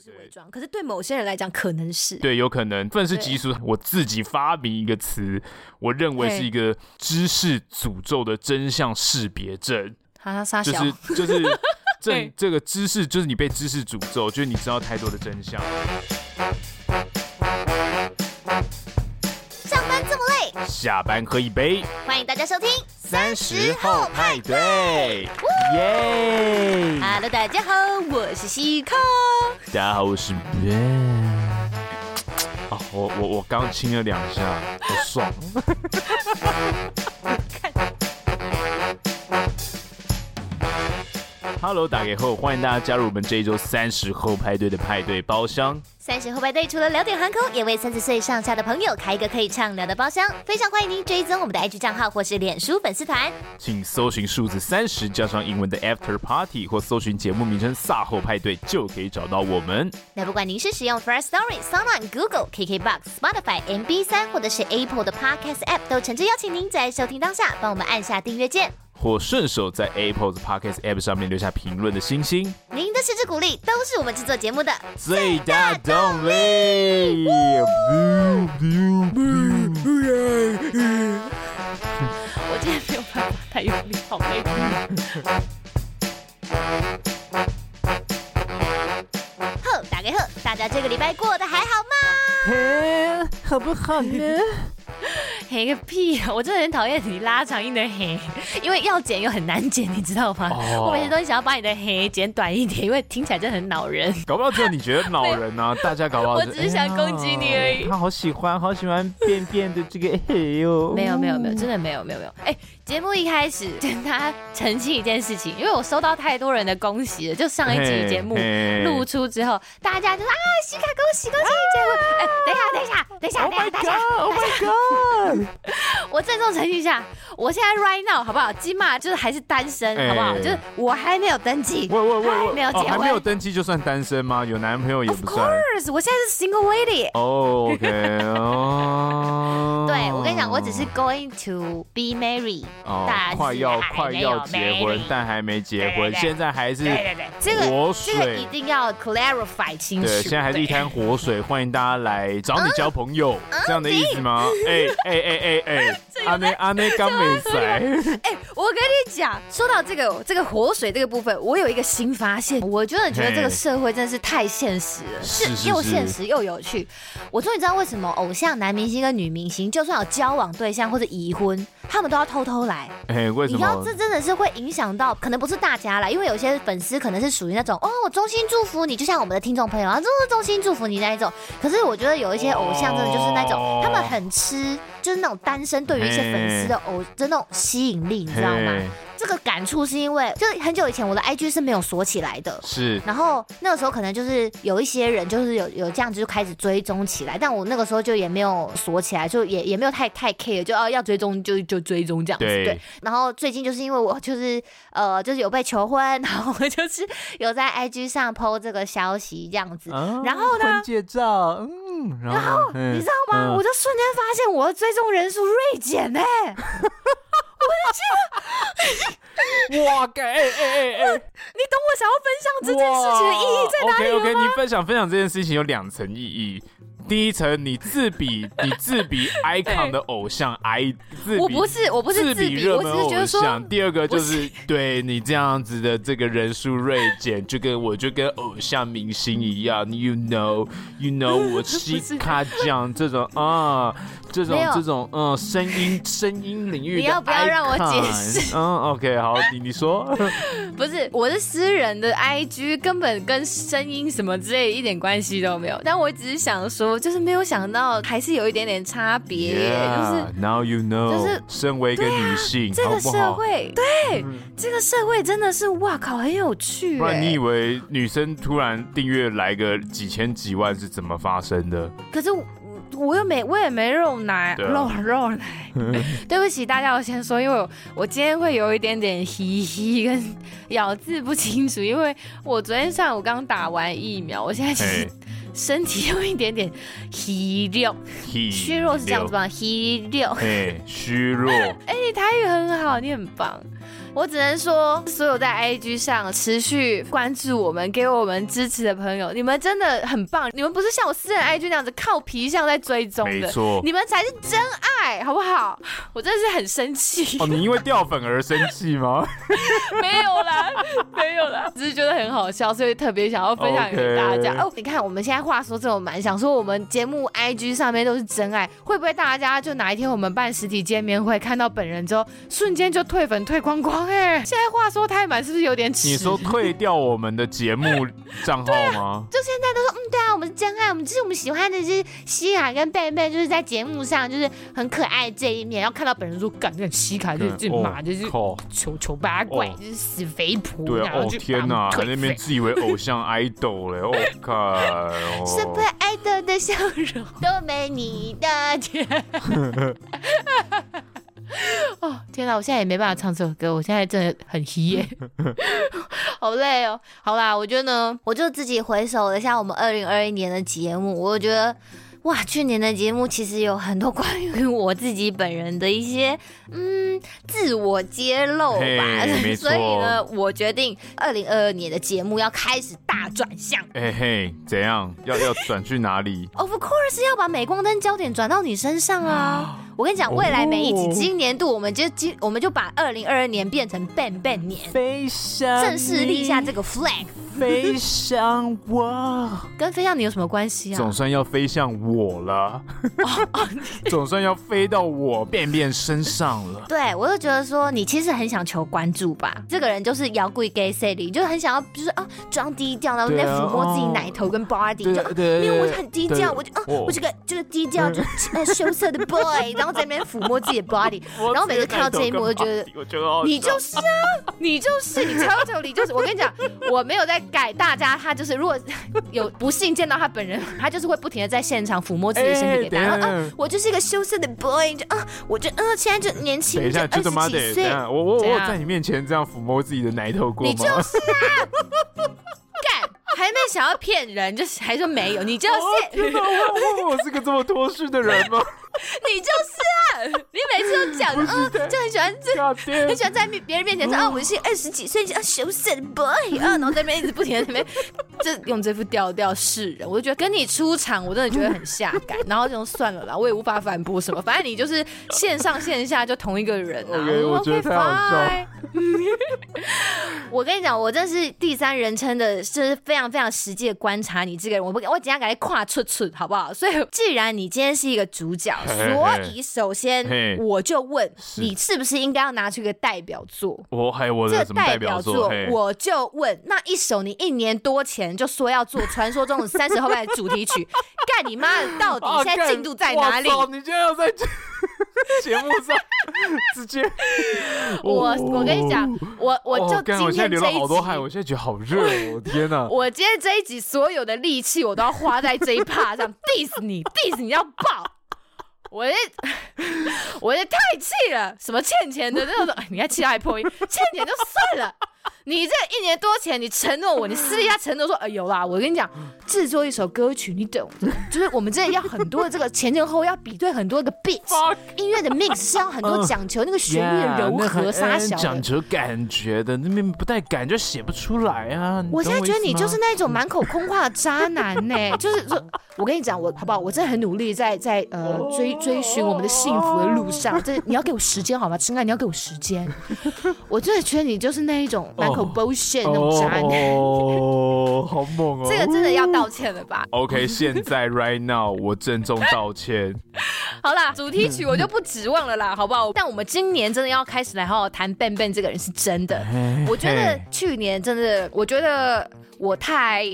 是伪装，可是对某些人来讲可能是对，有可能愤世嫉俗。我自己发明一个词，我认为是一个知识诅咒的真相识别症。哈哈，就是就是 这这个知识，就是你被知识诅咒，就是你知道太多的真相。上班这么累，下班喝一杯。欢迎大家收听三十后派对，耶！Hello，大家好，我是西康。大家好，我是 Ben。啊，我我我刚亲了两下，好爽。Hello，大家好，欢迎大家加入我们这一周三十后派对的派对包厢。三十后派对除了聊点航空，也为三十岁上下的朋友开一个可以畅聊的包厢。非常欢迎您追踪我们的 IG 账号或是脸书粉丝团，请搜寻数字三十加上英文的 After Party，或搜寻节目名称“卅后派对”就可以找到我们。那不管您是使用 First Story、SoundOn、Google、KKBox、Spotify、MB 三，或者是 Apple 的 Podcast App，都诚挚邀请您在收听当下帮我们按下订阅键。或顺手在 Apple 的 Podcast App 上面留下评论的星星，您的支持鼓励都是我们制作节目的最大动力。我今天没有办法太用力，好累。呵，大家好，大家这个礼拜过得还好吗？好不好呢？嘿个屁啊！我真的很讨厌你拉长音的嘿，因为要剪又很难剪，你知道吗？Oh. 我每次都想要把你的嘿剪短一点，因为听起来真的很恼人。搞不好只有你觉得恼人呢、啊？大家搞不好我只是想攻击你而已。他好喜欢，好喜欢便便的这个嘿哟。没有没有没有，真的没有没有没有。哎，节目一开始 跟大家澄清一件事情，因为我收到太多人的恭喜了，就上一集节目露出之后，大家就说啊，西卡恭喜恭喜结婚！哎，等一下等一下等一下等一下等一下，Oh my god！我郑重澄清一下，我现在 right now 好不好？起码就是还是单身，好不好？就是我还没有登记，我我我还没有结婚，还没有登记就算单身吗？有男朋友也不算。Of course，我现在是 single lady。哦，OK，哦。对，我跟你讲，我只是 going to be married，但快要快要结婚，但还没结婚，现在还是对对对，这个这个一定要 clarify 清楚。对，现在还是一滩活水，欢迎大家来找你交朋友，这样的意思吗？哎哎哎哎哎。阿内阿内刚没在。哎，我跟你讲，说到这个这个活水这个部分，我有一个新发现。我真的觉得这个社会真的是太现实了，是又现实又有趣。我终于知道为什么偶像男明星跟女明星，就算有交往对象或者已婚，他们都要偷偷来。哎，为什么？你要这真的是会影响到，可能不是大家啦，因为有些粉丝可能是属于那种哦，我衷心祝福你，就像我们的听众朋友啊，真的衷心祝福你那一种。可是我觉得有一些偶像真的就是那种，他们很吃。就是那种单身对于一些粉丝的偶就那种吸引力，你知道吗？这个感触是因为，就很久以前我的 IG 是没有锁起来的，是。然后那个时候可能就是有一些人就是有有这样子就开始追踪起来，但我那个时候就也没有锁起来，就也也没有太太 care，就要要追踪就就追踪这样子。对，对。然后最近就是因为我就是呃就是有被求婚，然后我就是有在 IG 上 po 这个消息这样子，哦、然后呢？婚戒照，嗯。然后，你知道吗？嗯、我就瞬间发现我的追踪人数锐减呢。我的天！哇，该哎哎哎哎！你懂我想要分享这件事情的意义在哪里吗？OK OK，你分享分享这件事情有两层意义。第一层，你自比你自比 icon 的偶像，I 自比，我不是我不是自比热门偶像。第二个就是对你这样子的这个人数锐减，就跟我就跟偶像明星一样，you know you know 我西卡酱这种啊，这种这种嗯声音声音领域的，你要不要让我解释？嗯，OK，好，你你说，不是我是私人的 IG，根本跟声音什么之类一点关系都没有，但我只是想说。就是没有想到，还是有一点点差别。Yeah, 就是 now you know，就是身为一个女性，这个社会，对，这个社会真的是哇靠，很有趣。不然你以为女生突然订阅来个几千几万是怎么发生的？可是我，我又没，我也没肉奶，肉肉奶。对不起大家，我先说，因为我，我今天会有一点点嘻嘻跟咬字不清楚，因为我昨天上午刚刚打完疫苗，我现在其实。身体有一点点虚弱，虚弱是这样子吗？虚弱，哎，虚弱。哎，你台语很好，你很棒。我只能说，所有在 IG 上持续关注我们、给我们支持的朋友，你们真的很棒。你们不是像我私人 IG 那样子靠皮相在追踪的，没错，你们才是真爱，好不好？我真的是很生气。哦，你因为掉粉而生气吗？没有啦，没有啦，只是觉得很好笑，所以特别想要分享给大家。哦，你看我们现在话说这么满，想说我们节目 IG 上面都是真爱，会不会大家就哪一天我们办实体见面会，看到本人之后，瞬间就退粉退光光？哎，现在话说太满，是不是有点迟？你说退掉我们的节目账号吗、啊？就现在都说，嗯，对啊，我们是真爱，我们就是我们喜欢的是西雅跟贝贝，就是在节目上就是很可爱这一面，然后看到本人说，感觉西卡就是这马就是丑丑八怪，就是死肥婆。对啊，哦天哪，在那边自以为偶像 idol 嘞，我 靠，super idol 的笑容都没你的甜。哦天哪，我现在也没办法唱这首歌，我现在真的很黑耶，好累哦。好啦，我觉得呢，我就自己回首了一下我们二零二一年的节目，我觉得。哇，去年的节目其实有很多关于我自己本人的一些嗯自我揭露吧 所以呢，我决定二零二二年的节目要开始大转向。嘿嘿，怎样？要要转去哪里？Of course，要把镁光灯焦点转到你身上啊！我跟你讲，未来每一集，今年度我们就今我们就把二零二二年变成 Ben Ben 年，正式立下这个 flag。飞向我，跟飞向你有什么关系啊？总算要飞向我了，总算要飞到我便便身上了。对，我就觉得说，你其实很想求关注吧？这个人就是摇滚 gay Sally，就很想要，就是啊，装低调，然后在抚摸自己奶头跟 body，就因为我很低调，我就啊，我这个就是低调，就呃羞涩的 boy，然后在那边抚摸自己的 body，然后每次看到这一幕，我就觉得你就是啊，你就是你超丑你就是，我跟你讲，我没有在。改大家，他就是如果有不幸见到他本人，他就是会不停的在现场抚摸自己的身体给大家。欸、啊，我就是一个羞涩的 boy，就啊，我就嗯、啊，现在就年轻，等一下，几岁。我我我在你面前这样抚摸自己的奶头过吗？你就是啊，干，还没想要骗人，就是还说没有，你就是。我我是个这么脱序的人吗？你就是啊！你每次都讲，嗯，就很喜欢这，很喜欢在别人面前说啊，我是二十几岁啊，羞涩的 boy 啊，然后在那边一直不停的在那边，就用这副调调示人。我就觉得跟你出场，我真的觉得很下感。然后就算了啦，我也无法反驳什么。反正你就是线上线下就同一个人啊。Okay, 我觉得太好笑。我跟你讲，我真是第三人称的，就是非常非常实际的观察你这个人。我不，我今天给你跨出出，好不好？所以，既然你今天是一个主角。所以，首先我就问你，是不是应该要拿出一个代表作？我还有我的什么代表作？我就问那一首你一年多前就说要做传说中的三十后代的主题曲，干你妈的！到底现在进度在哪里？你今天要在 节目上直接 我我跟你讲，我我就今天这一集，我现在流了好多汗，我现在觉得好热哦！我天哪！我今天这一集所有的力气我都要花在这一趴上，diss 你，diss 你要爆！我这，我这太气了！什么欠钱的那种，你还气他还破音，欠钱就算了。你这一年多前，你承诺我，你私底下承诺说，哎、呃、有啦，我跟你讲，制作一首歌曲，你懂的，就是我们真的要很多的这个前前后后要比对很多个 beat，音乐的 mix 是要很多讲求那个旋律 的柔和沙小，讲求感觉的，那边不带感觉写不出来啊。我现在觉得你就是那种 满口空话的渣男呢、欸，就是说，我跟你讲，我好不好？我真的很努力在在呃追追寻我们的幸福的路上，这你要给我时间好吗？亲爱，你要给我时间。我真的觉得你就是那一种满口。bullshit 那种渣男哦，好猛哦！这个真的要道歉了吧？OK，现在 right now 我郑重道歉。好啦，主题曲我就不指望了啦，好不好？但我们今年真的要开始来好好谈 Ben Ben 这个人是真的。我觉得去年真的，我觉得我太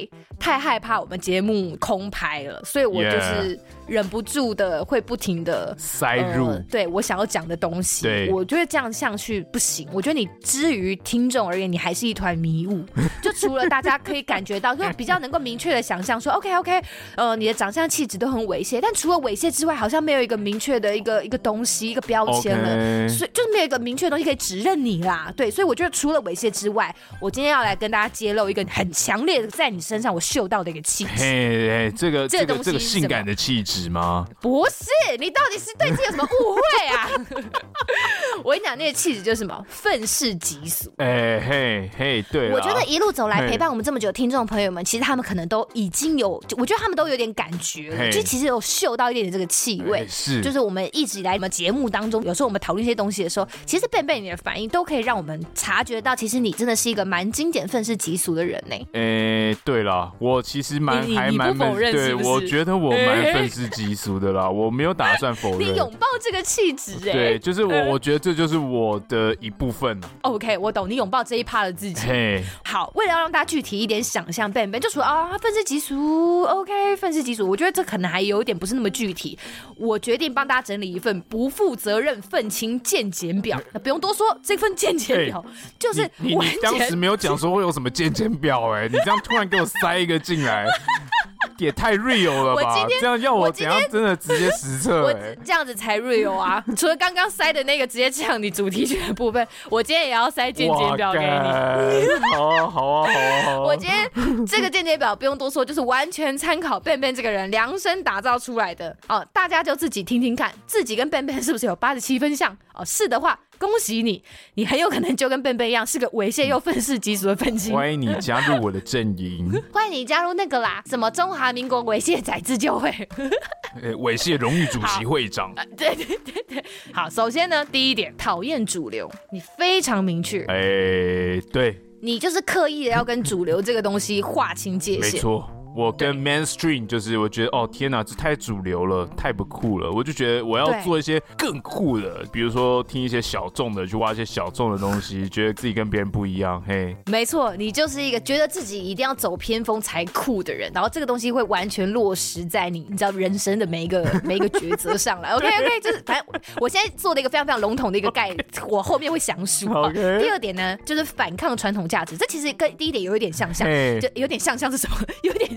太害怕我们节目空拍了，所以我就是。忍不住的会不停的塞入，呃、对我想要讲的东西，对我觉得这样下去不行。我觉得你之于听众而言，你还是一团迷雾。就除了大家可以感觉到，就比较能够明确的想象说，OK OK，呃，你的长相气质都很猥亵，但除了猥亵之外，好像没有一个明确的一个一个东西，一个标签了.所以就是没有一个明确的东西可以指认你啦。对，所以我觉得除了猥亵之外，我今天要来跟大家揭露一个很强烈的在你身上我嗅到的一个气质。嘿，这个这个这个性感的气质吗？不是，你到底是对自己有什么误会啊？我跟你讲，那个气质就是什么愤世嫉俗。哎嘿嘿，对。我觉得一路走来陪伴我们这么久的听众朋友们，其实他们可能都已经有，我觉得他们都有点感觉了，就其实有嗅到一点点这个气味。是，就是我们一直以来我们节目当中，有时候我们讨论一些东西的时候，其实贝贝你的反应都可以让我们察觉到，其实你真的是一个蛮经典愤世嫉俗的人呢。哎，对了，我其实蛮还蛮不否认，对，我觉得我蛮 愤世嫉俗的啦，我没有打算否认。你拥抱这个气质，哎，对，就是我，我觉得这就是我的一部分。OK，我懂你拥抱这一趴的自己。嘿，好，为了要让大家具体一点想象，贝贝就说啊，愤世嫉俗，OK，愤世嫉俗，我觉得这可能还有一点不是那么具体。我决定帮大家整理一份不负责任愤青见解表。那不用多说，这份见解表 就是你，你当时没有讲说会有什么见解表，哎，你这样突然给我塞一个进来。也太 real 了吧！我今天这样要我怎样真的直接实测？我这样子才 real 啊！除了刚刚塞的那个直接呛你主题曲的部分，我今天也要塞间接表给你。好啊，好啊，好啊！好啊，我今天这个间接表不用多说，就是完全参考 benben 这个人量身打造出来的哦，大家就自己听听看，自己跟 benben 是不是有八十七分像哦？是的话。恭喜你，你很有可能就跟笨笨一样，是个猥亵又愤世嫉俗的愤青。欢迎你加入我的阵营，欢迎你加入那个啦，什么中华民国猥亵仔自救会，猥亵荣誉主席会长。对对对对，好，首先呢，第一点，讨厌主流，你非常明确。哎，对，你就是刻意的要跟主流这个东西划清界限。没错。我跟 mainstream 就是，我觉得哦天哪，这太主流了，太不酷了。我就觉得我要做一些更酷的，比如说听一些小众的，去挖一些小众的东西，觉得自己跟别人不一样。嘿，没错，你就是一个觉得自己一定要走偏锋才酷的人，然后这个东西会完全落实在你，你知道人生的每一个每一个抉择上来。OK OK，就是反正我现在做的一个非常非常笼统的一个概念，我后面会详述。第二点呢，就是反抗传统价值，这其实跟第一点有一点像像.就有点像像是什么，有点。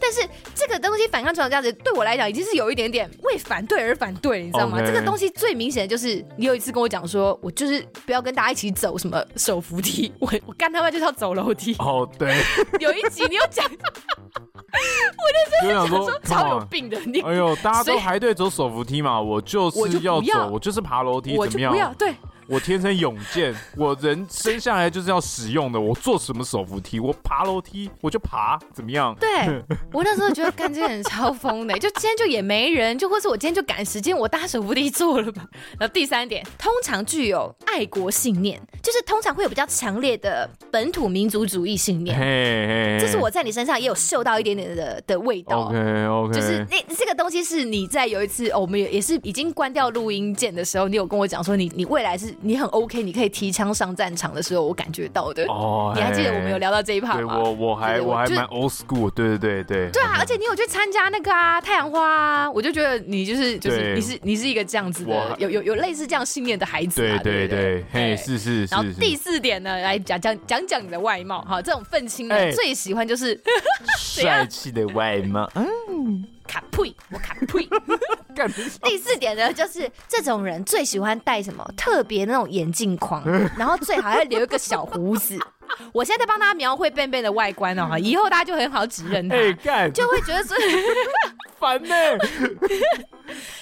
但是这个东西反抗传统价值对我来讲已经是有一点点为反对而反对，你知道吗.这个东西最明显的就是你有一次跟我讲说，我就是不要跟大家一起走什么手扶梯，我我干他妈就是要走楼梯。哦、oh，对，有一集你有讲，我就想说超有病的你。哎呦，大家都排队走手扶梯嘛，我就是要走，我，就是爬楼梯，我就不要对。我天生勇健，我人生下来就是要使用的。我做什么手扶梯，我爬楼梯我就爬，怎么样？对，我那时候觉得干这个人超疯的，就今天就也没人，就或是我今天就赶时间，我搭手扶梯做了吧。然后第三点，通常具有爱国信念，就是通常会有比较强烈的本土民族主义信念。嘿嘿，这是我在你身上也有嗅到一点点的的味道。OK OK，就是那这个东西是你在有一次，哦，我们也也是已经关掉录音键的时候，你有跟我讲说你你未来是。你很 OK，你可以提枪上战场的时候，我感觉到的。哦，你还记得我们有聊到这一趴吗？对，我我还我还蛮 old school，对对对对。对啊，而且你有去参加那个啊太阳花啊，我就觉得你就是就是你是你是一个这样子的，有有有类似这样信念的孩子啊，对对对，嘿，是是是。然后第四点呢，来讲讲讲讲你的外貌哈，这种愤青呢最喜欢就是 帅气的外貌，嗯。卡呸！我卡呸！第四点呢，就是这种人最喜欢戴什么特别那种眼镜框，然后最好要留一个小胡子。我现在在帮大家描绘 benben 的外观哦，以后大家就很好指认他，就会觉得说 烦呢。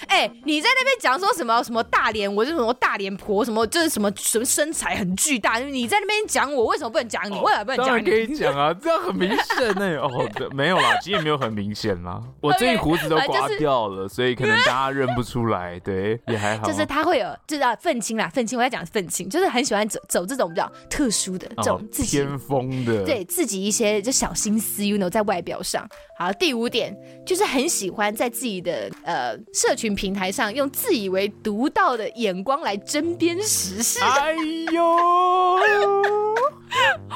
哎、欸，你在那边讲说什么什么大脸，我是什么大脸婆，什么就是什么什么身材很巨大，你在那边讲我，为什么不能讲你？为什么不能讲可以讲啊，这样很明显呢。哦，没有啦，其实也没有很明显啦。我这一胡子都刮掉了，所以可能大家认不出来。对，也还好。就是他会有，就是愤青啦，愤青。我在讲愤青，就是很喜欢走走这种比较特殊的这种自己偏锋的，对自己一些就小心思，you know，在外表上。好，第五点就是很喜欢在自己的呃社群平台上用自以为独到的眼光来针砭时事。哎呦！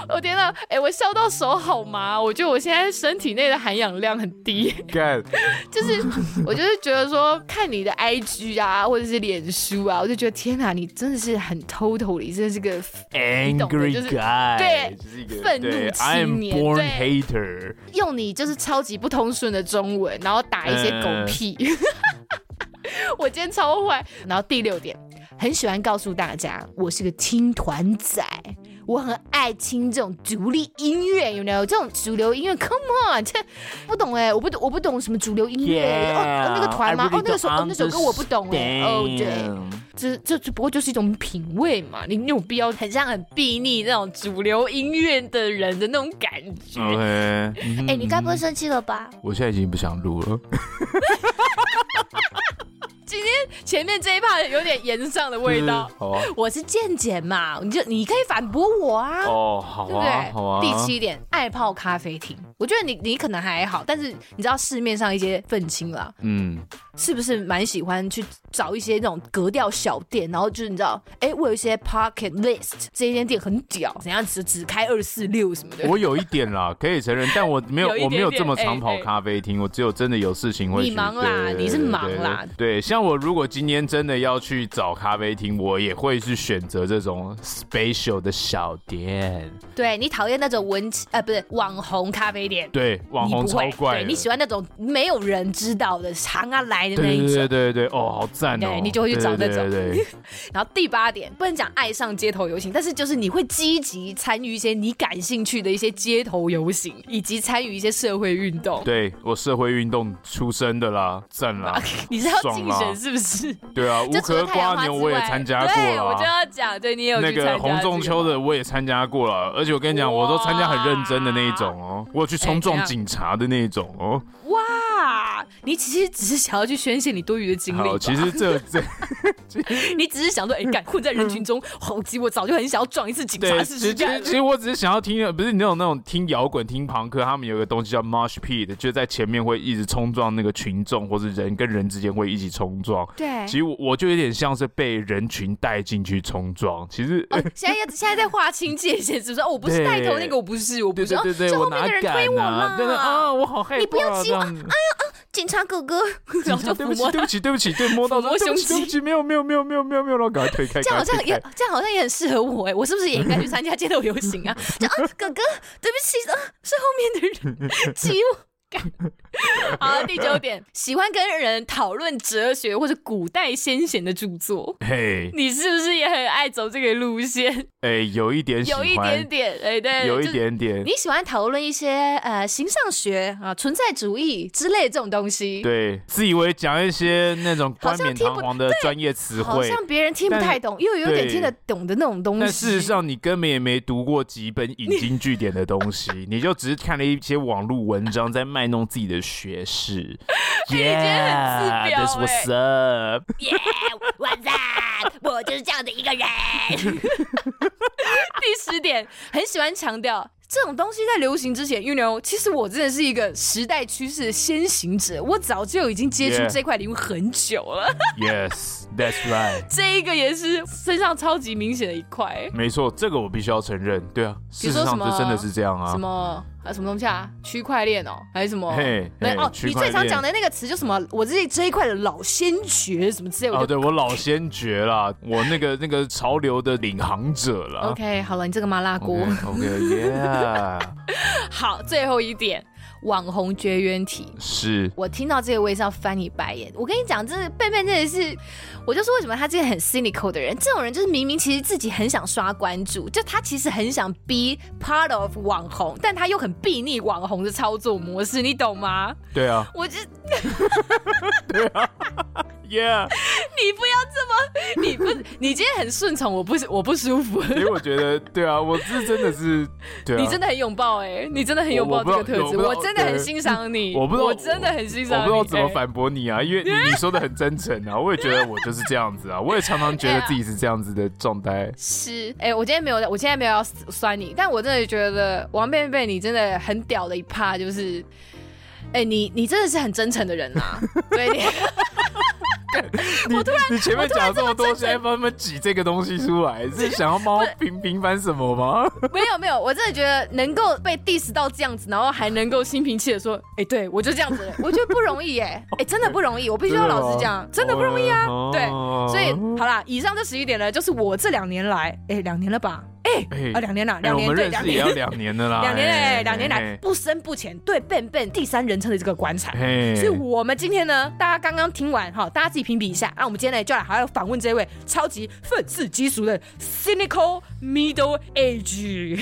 我天哪！哎、欸，我笑到手好麻，我觉得我现在身体内的含氧量很低。干，就是我就是觉得说，看你的 IG 啊，或者是脸书啊，我就觉得天哪，你真的是很 total 你真的是个 angry 就是 guy，对，愤怒青年，对 born hater，用你就是超级不通顺的中文，然后打一些狗屁。嗯、我今天超坏。然后第六点，很喜欢告诉大家，我是个听团仔。我很爱听这种独立音乐，有没有这种主流音乐？Come on，这不懂哎，我不懂，我不懂什么主流音乐 Yeah, 哦，那个团吗？哦，那个首哦，那首歌我不懂哎。哦，对，这这只不过就是一种品味嘛，你有必要很像很睥睨那种主流音乐的人的那种感觉。OK，哎、欸，你该不会生气了吧？我现在已经不想录了。今天前面这一趴有点言上的味道，好啊，我是健检嘛，你就你可以反驳我啊，哦，好啊，对不对？好啊。第七点，爱泡咖啡厅，我觉得你你可能还好，但是你知道市面上一些愤青啦，嗯，是不是蛮喜欢去找一些那种格调小店，然后就是你知道，哎，我有一些 pocket list，这一间店很屌，怎样只只开二四六什么的。我有一点啦，可以承认，但我没有，我没有这么常跑咖啡厅，欸欸、我只有真的有事情会去。你忙啦，你是忙啦，对，像。像我如果今天真的要去找咖啡厅，我也会去选择这种 special 的小店。对，你讨厌那种文呃不是网红咖啡店，对，网红超怪。对，你喜欢那种没有人知道的常啊来的那一种。对对对对哦，好赞哦！对，你就会去找那种。然后第八点，不能讲爱上街头游行，但是就是你会积极参与一些你感兴趣的一些街头游行，以及参与一些社会运动。对，我社会运动出身的啦，赞啦！你是要竞选？是不是？对啊，无壳瓜牛我也参加过了。对，我就要讲，对你有那个洪仲秋的我也参加过了，而且我跟你讲，我都参加很认真的那一种哦，我有去冲撞警察的那一种哦。哇，你其实只是想要去宣泄你多余的精力。其实这这，你只是想说，哎，敢混在人群中，好急，我早就很想要撞一次警察。其实其实我只是想要听，不是你那种那种听摇滚、听朋克，他们有个东西叫 mosh pit，就在前面会一直冲撞那个群众，或者人跟人之间会一起冲撞。对，其实我我就有点像是被人群带进去冲撞。其实现在要现在在划清界限，是不是？哦，我不是带头那个，我不是，我不是。对对对，我哪敢啊？对啊，我好害怕。你不要急我！哎呀啊！警察哥哥，然后就，对不起，对不起，对不起，对摸到了，对不起，对不起，没有，没有，没有，没有，没有，没有，然后赶快推开。这样好像也，这样好像也很适合我哎，我是不是也应该去参加街头游行啊？啊，哥哥，对不起啊，是后面的人挤我。好，第九点，喜欢跟人讨论哲学或者古代先贤的著作。嘿，你是不是也很爱走这个路线？哎，有一点喜欢，有一点点，哎，对，有一点点。你喜欢讨论一些呃形上学啊、存在主义之类的这种东西？对，自以为讲一些那种冠冕堂皇的专业词汇，好像别人听不太懂，又有点听得懂的那种东西。但事实上，你根本也没读过几本引经据典的东西，你就只是看了一些网络文章在。卖弄自己的学识，Yeah，This was up，Yeah，What's up？我就是这样的一个人。第十点，很喜欢强调。这种东西在流行之前，you know，其实我真的是一个时代趋势的先行者，我早就已经接触这块领域很久了。Yes, that's right。这一个也是身上超级明显的一块。没错，这个我必须要承认。对啊，事实上这真的是这样啊。什么？啊，什么东西啊？区块链哦，还是什么？嘿，哦，你最常讲的那个词就什么？我这这一块的老先觉什么之类的。哦，对，我老先觉啦，我那个那个潮流的领航者了。OK，好了，你这个麻辣锅。OK，Yeah。好，最后一点，网红绝缘体是我听到这个我也是要翻你白眼。我跟你讲，这是贝贝真的是，我就说为什么他这个很 cynical 的人，这种人就是明明其实自己很想刷关注，就他其实很想 be part of 网红，但他又很避逆网红的操作模式，你懂吗？对啊，我就 对啊。Yeah，你不要这么，你不，你今天很顺从，我不，我不舒服。因为我觉得，对啊，我是真的是，对啊，你真的很拥抱哎，你真的很拥抱这个特质，我真的很欣赏你，我不知道，我真的很欣赏，我不知道怎么反驳你啊，因为你 你说的很真诚啊，我也觉得我就是这样子啊，我也常常觉得自己是这样子的状态。是，哎，我今天没有，我今天没有要酸你，但我真的觉得王贝贝你真的很屌的一趴就是，哎，你你真的是很真诚的人呐，对。你你前面讲这么多，现在帮他们挤这个东西出来，是想要帮我平平反什么吗？没有没有，我真的觉得能够被 diss 到这样子，然后还能够心平气和说，哎，对我就这样子，我觉得不容易哎，哎，真的不容易，我必须要老实讲，真的不容易啊。对，所以好啦，以上这十一点呢，就是我这两年来，哎，两年了吧。哎，啊，两年了，两年对，两年也要两年的啦，两年哎，两年来不深不浅，对笨笨第三人称的这个观察，所以我们今天呢，大家刚刚听完哈，大家自己评比一下，那我们今天呢就来还要访问这位超级愤世嫉俗的 cynical middle age，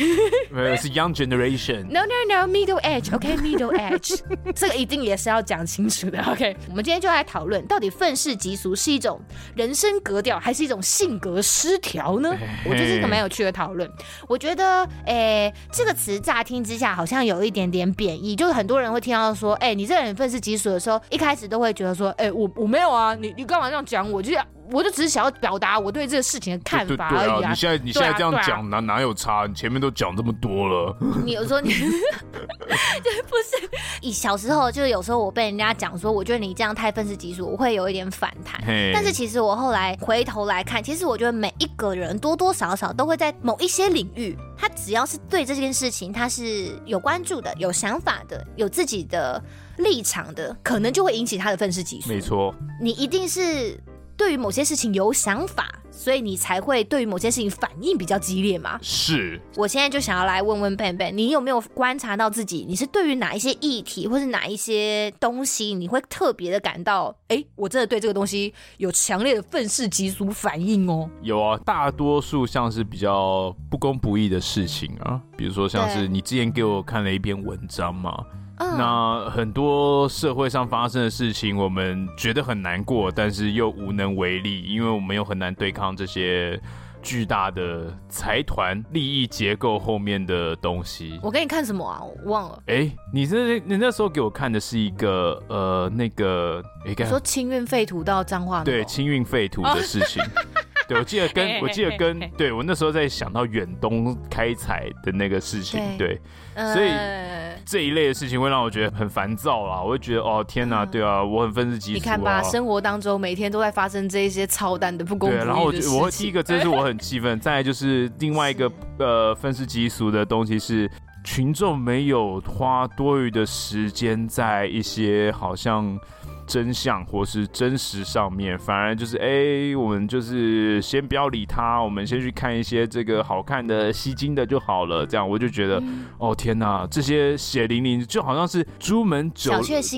没有是 young generation，no no no middle age，OK middle age，这个一定也是要讲清楚的，OK，我们今天就来讨论到底愤世嫉俗是一种人生格调，还是一种性格失调呢？我觉得这个蛮有趣的讨论。我觉得，哎，这个词乍听之下好像有一点点贬义，就是很多人会听到说，哎，你这个人愤世嫉俗的时候，一开始都会觉得说，哎，我我没有啊，你你干嘛这样讲我？就是。我就只是想要表达我对这个事情的看法而已啊！你现在你现在这样讲哪哪有差？你前面都讲这么多了。你有时候你对不是？以小时候就是有时候我被人家讲说，我觉得你这样太愤世嫉俗，我会有一点反弹。但是其实我后来回头来看，其实我觉得每一个人多多少少都会在某一些领域，他只要是对这件事情他是有关注的、有想法的、有自己的立场的，可能就会引起他的愤世嫉俗。没错，你一定是。对于某些事情有想法，所以你才会对于某些事情反应比较激烈嘛？是。我现在就想要来问问 Ben Ben，你有没有观察到自己？你是对于哪一些议题，或是哪一些东西，你会特别的感到，哎，我真的对这个东西有强烈的愤世嫉俗反应哦？有啊，大多数像是比较不公不义的事情啊，比如说像是你之前给我看了一篇文章嘛。那很多社会上发生的事情，我们觉得很难过，但是又无能为力，因为我们又很难对抗这些巨大的财团利益结构后面的东西。我给你看什么啊？我忘了。哎，你这你那时候给我看的是一个呃那个，你说清运废土到彰化对清运废土的事情。对，我记得跟我记得跟对我那时候在想到远东开采的那个事情，对，所以这一类的事情会让我觉得很烦躁啦。我会觉得哦天哪，对啊，我很愤世嫉俗。你看吧，生活当中每天都在发生这一些操蛋的不公平。对，然后我我第一个这是我很气愤，再来就是另外一个 呃愤世嫉俗的东西是群众没有花多余的时间在一些好像。真相或是真实上面，反而就是哎、欸，我们就是先不要理他，我们先去看一些这个好看的、吸睛的就好了。这样我就觉得，嗯、哦天哪，这些血淋淋，就好像是朱门酒，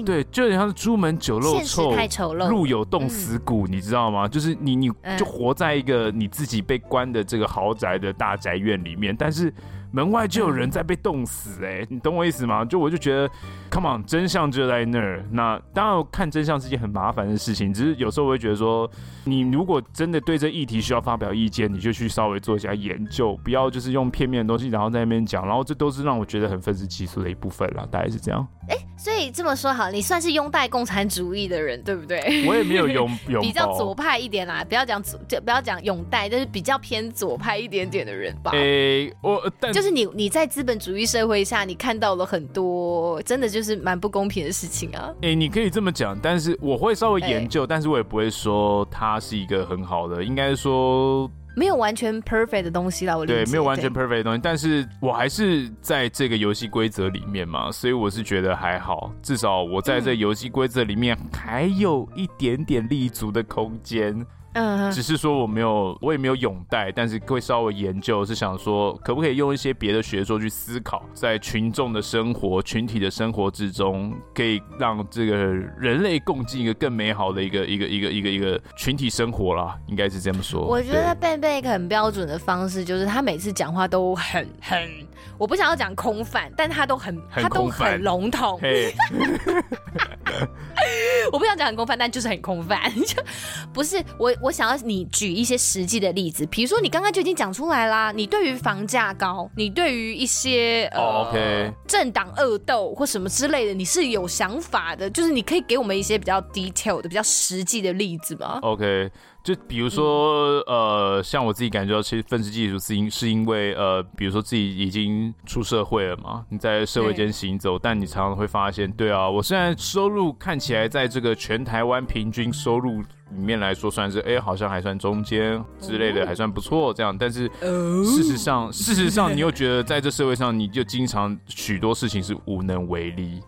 对，就有点像是朱门酒肉臭，太丑陋，路有冻死骨，嗯、你知道吗？就是你，你就活在一个你自己被关的这个豪宅的大宅院里面，但是。门外就有人在被冻死，欸，哎，你懂我意思吗？就我就觉得，Come on，真相就在那儿。那当然，看真相是件很麻烦的事情。只是有时候我会觉得说，你如果真的对这议题需要发表意见，你就去稍微做一下研究，不要就是用片面的东西，然后在那边讲。然后这都是让我觉得很愤世嫉俗的一部分啦，大概是这样。哎，所以这么说好，你算是拥戴共产主义的人，对不对？我也没有拥 拥比较左派一点啦，不要讲左，就不要讲拥戴，就是比较偏左派一点点的人吧。哎，我但就是你你在资本主义社会下，你看到了很多真的就是蛮不公平的事情啊。哎，你可以这么讲，但是我会稍微研究，但是我也不会说它是一个很好的，应该说。没有完全 perfect 的东西啦，我理解。对，没有完全 perfect 的东西，但是我还是在这个游戏规则里面嘛，所以我是觉得还好，至少我在这游戏规则里面还有一点点立足的空间。嗯，只是说我没有，我也没有拥戴，但是会稍微研究，是想说可不可以用一些别的学说去思考，在群众的生活、群体的生活之中，可以让这个人类共进一个更美好的一个一个一个一个一个群体生活啦，应该是这么说。我觉得 Ben Ben 一个很标准的方式，就是他每次讲话都很很，我不想要讲空泛，但他都很，他都很笼统。我不想讲很空泛，但就是很空泛，就不是我。我想要你举一些实际的例子，比如说你刚刚就已经讲出来啦。你对于房价高，你对于一些呃、oh, okay. 政党恶斗或什么之类的，你是有想法的。就是你可以给我们一些比较 detail 的、比较实际的例子吗？OK。就比如说，呃，像我自己感觉到，其实愤世嫉俗是因是因为，呃，比如说自己已经出社会了嘛，你在社会间行走，但你常常会发现，对啊，我现在收入看起来在这个全台湾平均收入里面来说算是哎、欸，好像还算中间之类的，还算不错这样。但是事实上，事实上你又 觉得在这社会上，你就经常许多事情是无能为力。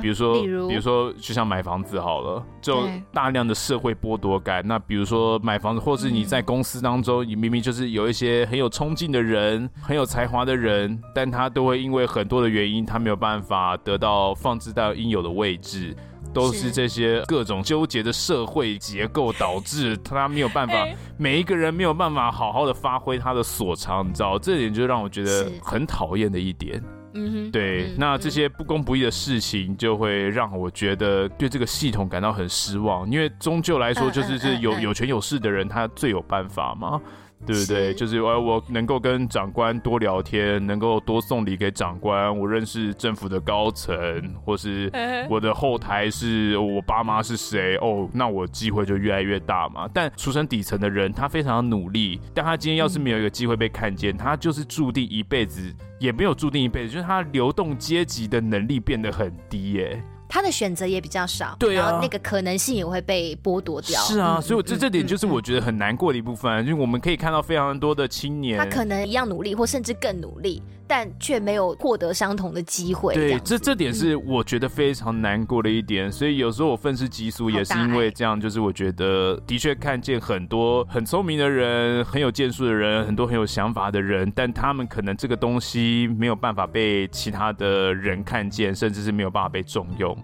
比如说，比如说，就像买房子好了，就大量的社会剥夺感。那比如说买房子，或是你在公司当中，你明明就是有一些很有冲劲的人，很有才华的人，但他都会因为很多的原因，他没有办法得到放置到应有的位置。都是这些各种纠结的社会结构导致他没有办法，每一个人没有办法好好的发挥他的所长，你知道，这点就让我觉得很讨厌的一点。嗯哼，对，那这些不公不义的事情就会让我觉得对这个系统感到很失望，因为终究来说就是是有有权有势的人他最有办法嘛。对不对？是就是我我能够跟长官多聊天，能够多送礼给长官。我认识政府的高层，或是我的后台是我爸妈是谁哦，那我机会就越来越大嘛。但出身底层的人，他非常努力，但他今天要是没有一个机会被看见，他就是注定一辈子也没有注定一辈子，就是他流动阶级的能力变得很低耶。他的选择也比较少，对啊，然后那个可能性也会被剥夺掉。是啊，所以这这点就是我觉得很难过的一部分，因为我们可以看到非常多的青年，他可能一样努力，或甚至更努力。但却没有获得相同的机会。对，这这点是我觉得非常难过的一点。所以有时候我愤世嫉俗，也是因为这样。就是我觉得的确看见很多很聪明的人，很有建树的人，很多很有想法的人，但他们可能这个东西没有办法被其他的人看见，甚至是没有办法被重用。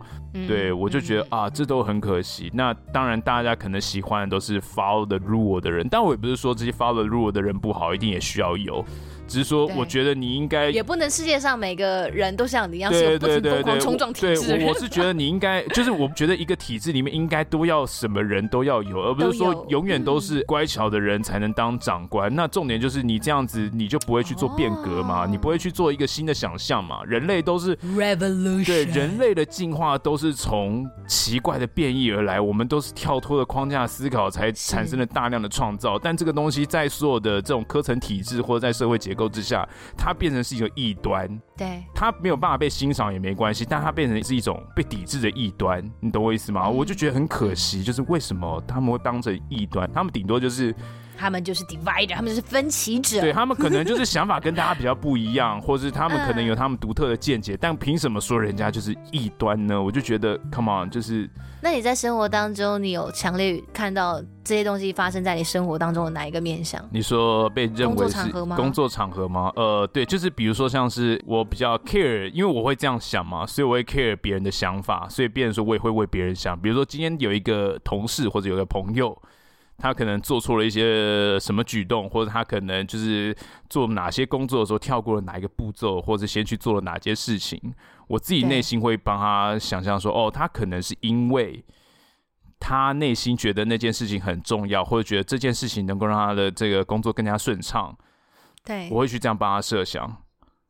对，我就觉得啊，这都很可惜。那当然，大家可能喜欢的都是 follow the rule 的人，但我也不是说这些 follow the rule 的人不好，一定也需要有。只是说，我觉得你应该也不能世界上每个人都像你一样，是不停疯狂冲撞体制。对，我是觉得你应该，就是我觉得一个体制里面应该都要什么人都要有，而不是说永远都是乖巧的人才能当长官。那重点就是你这样子，你就不会去做变革嘛，你不会去做一个新的想象嘛。人类都是 revolution，对，人类的进化都是从奇怪的变异而来，我们都是跳脱了框架思考才产生了大量的创造。但这个东西在所有的这种科层体制或者在社会结构。之下，它变成是一个异端，对，它没有办法被欣赏也没关系，但它变成是一种被抵制的异端，你懂我意思吗？嗯、我就觉得很可惜，就是为什么他们会当成异端？他们顶多就是。他们就是 divider，他们就是分歧者。对，他们可能就是想法跟大家比较不一样，或是他们可能有他们独特的见解，但凭什么说人家就是异端呢？我就觉得，come on，就是。那你在生活当中，你有强烈看到这些东西发生在你生活当中的哪一个面向？你说被认为是工作场合吗？工作场合吗？呃，对，就是比如说像是我比较 care，因为我会这样想嘛，所以我会 care 别人的想法，所以变成说我也会为别人想。比如说今天有一个同事或者有个朋友。他可能做错了一些什么举动，或者他可能就是做哪些工作的时候跳过了哪一个步骤，或者先去做了哪些事情。我自己内心会帮他想象说，哦，他可能是因为他内心觉得那件事情很重要，或者觉得这件事情能够让他的这个工作更加顺畅。对，我会去这样帮他设想。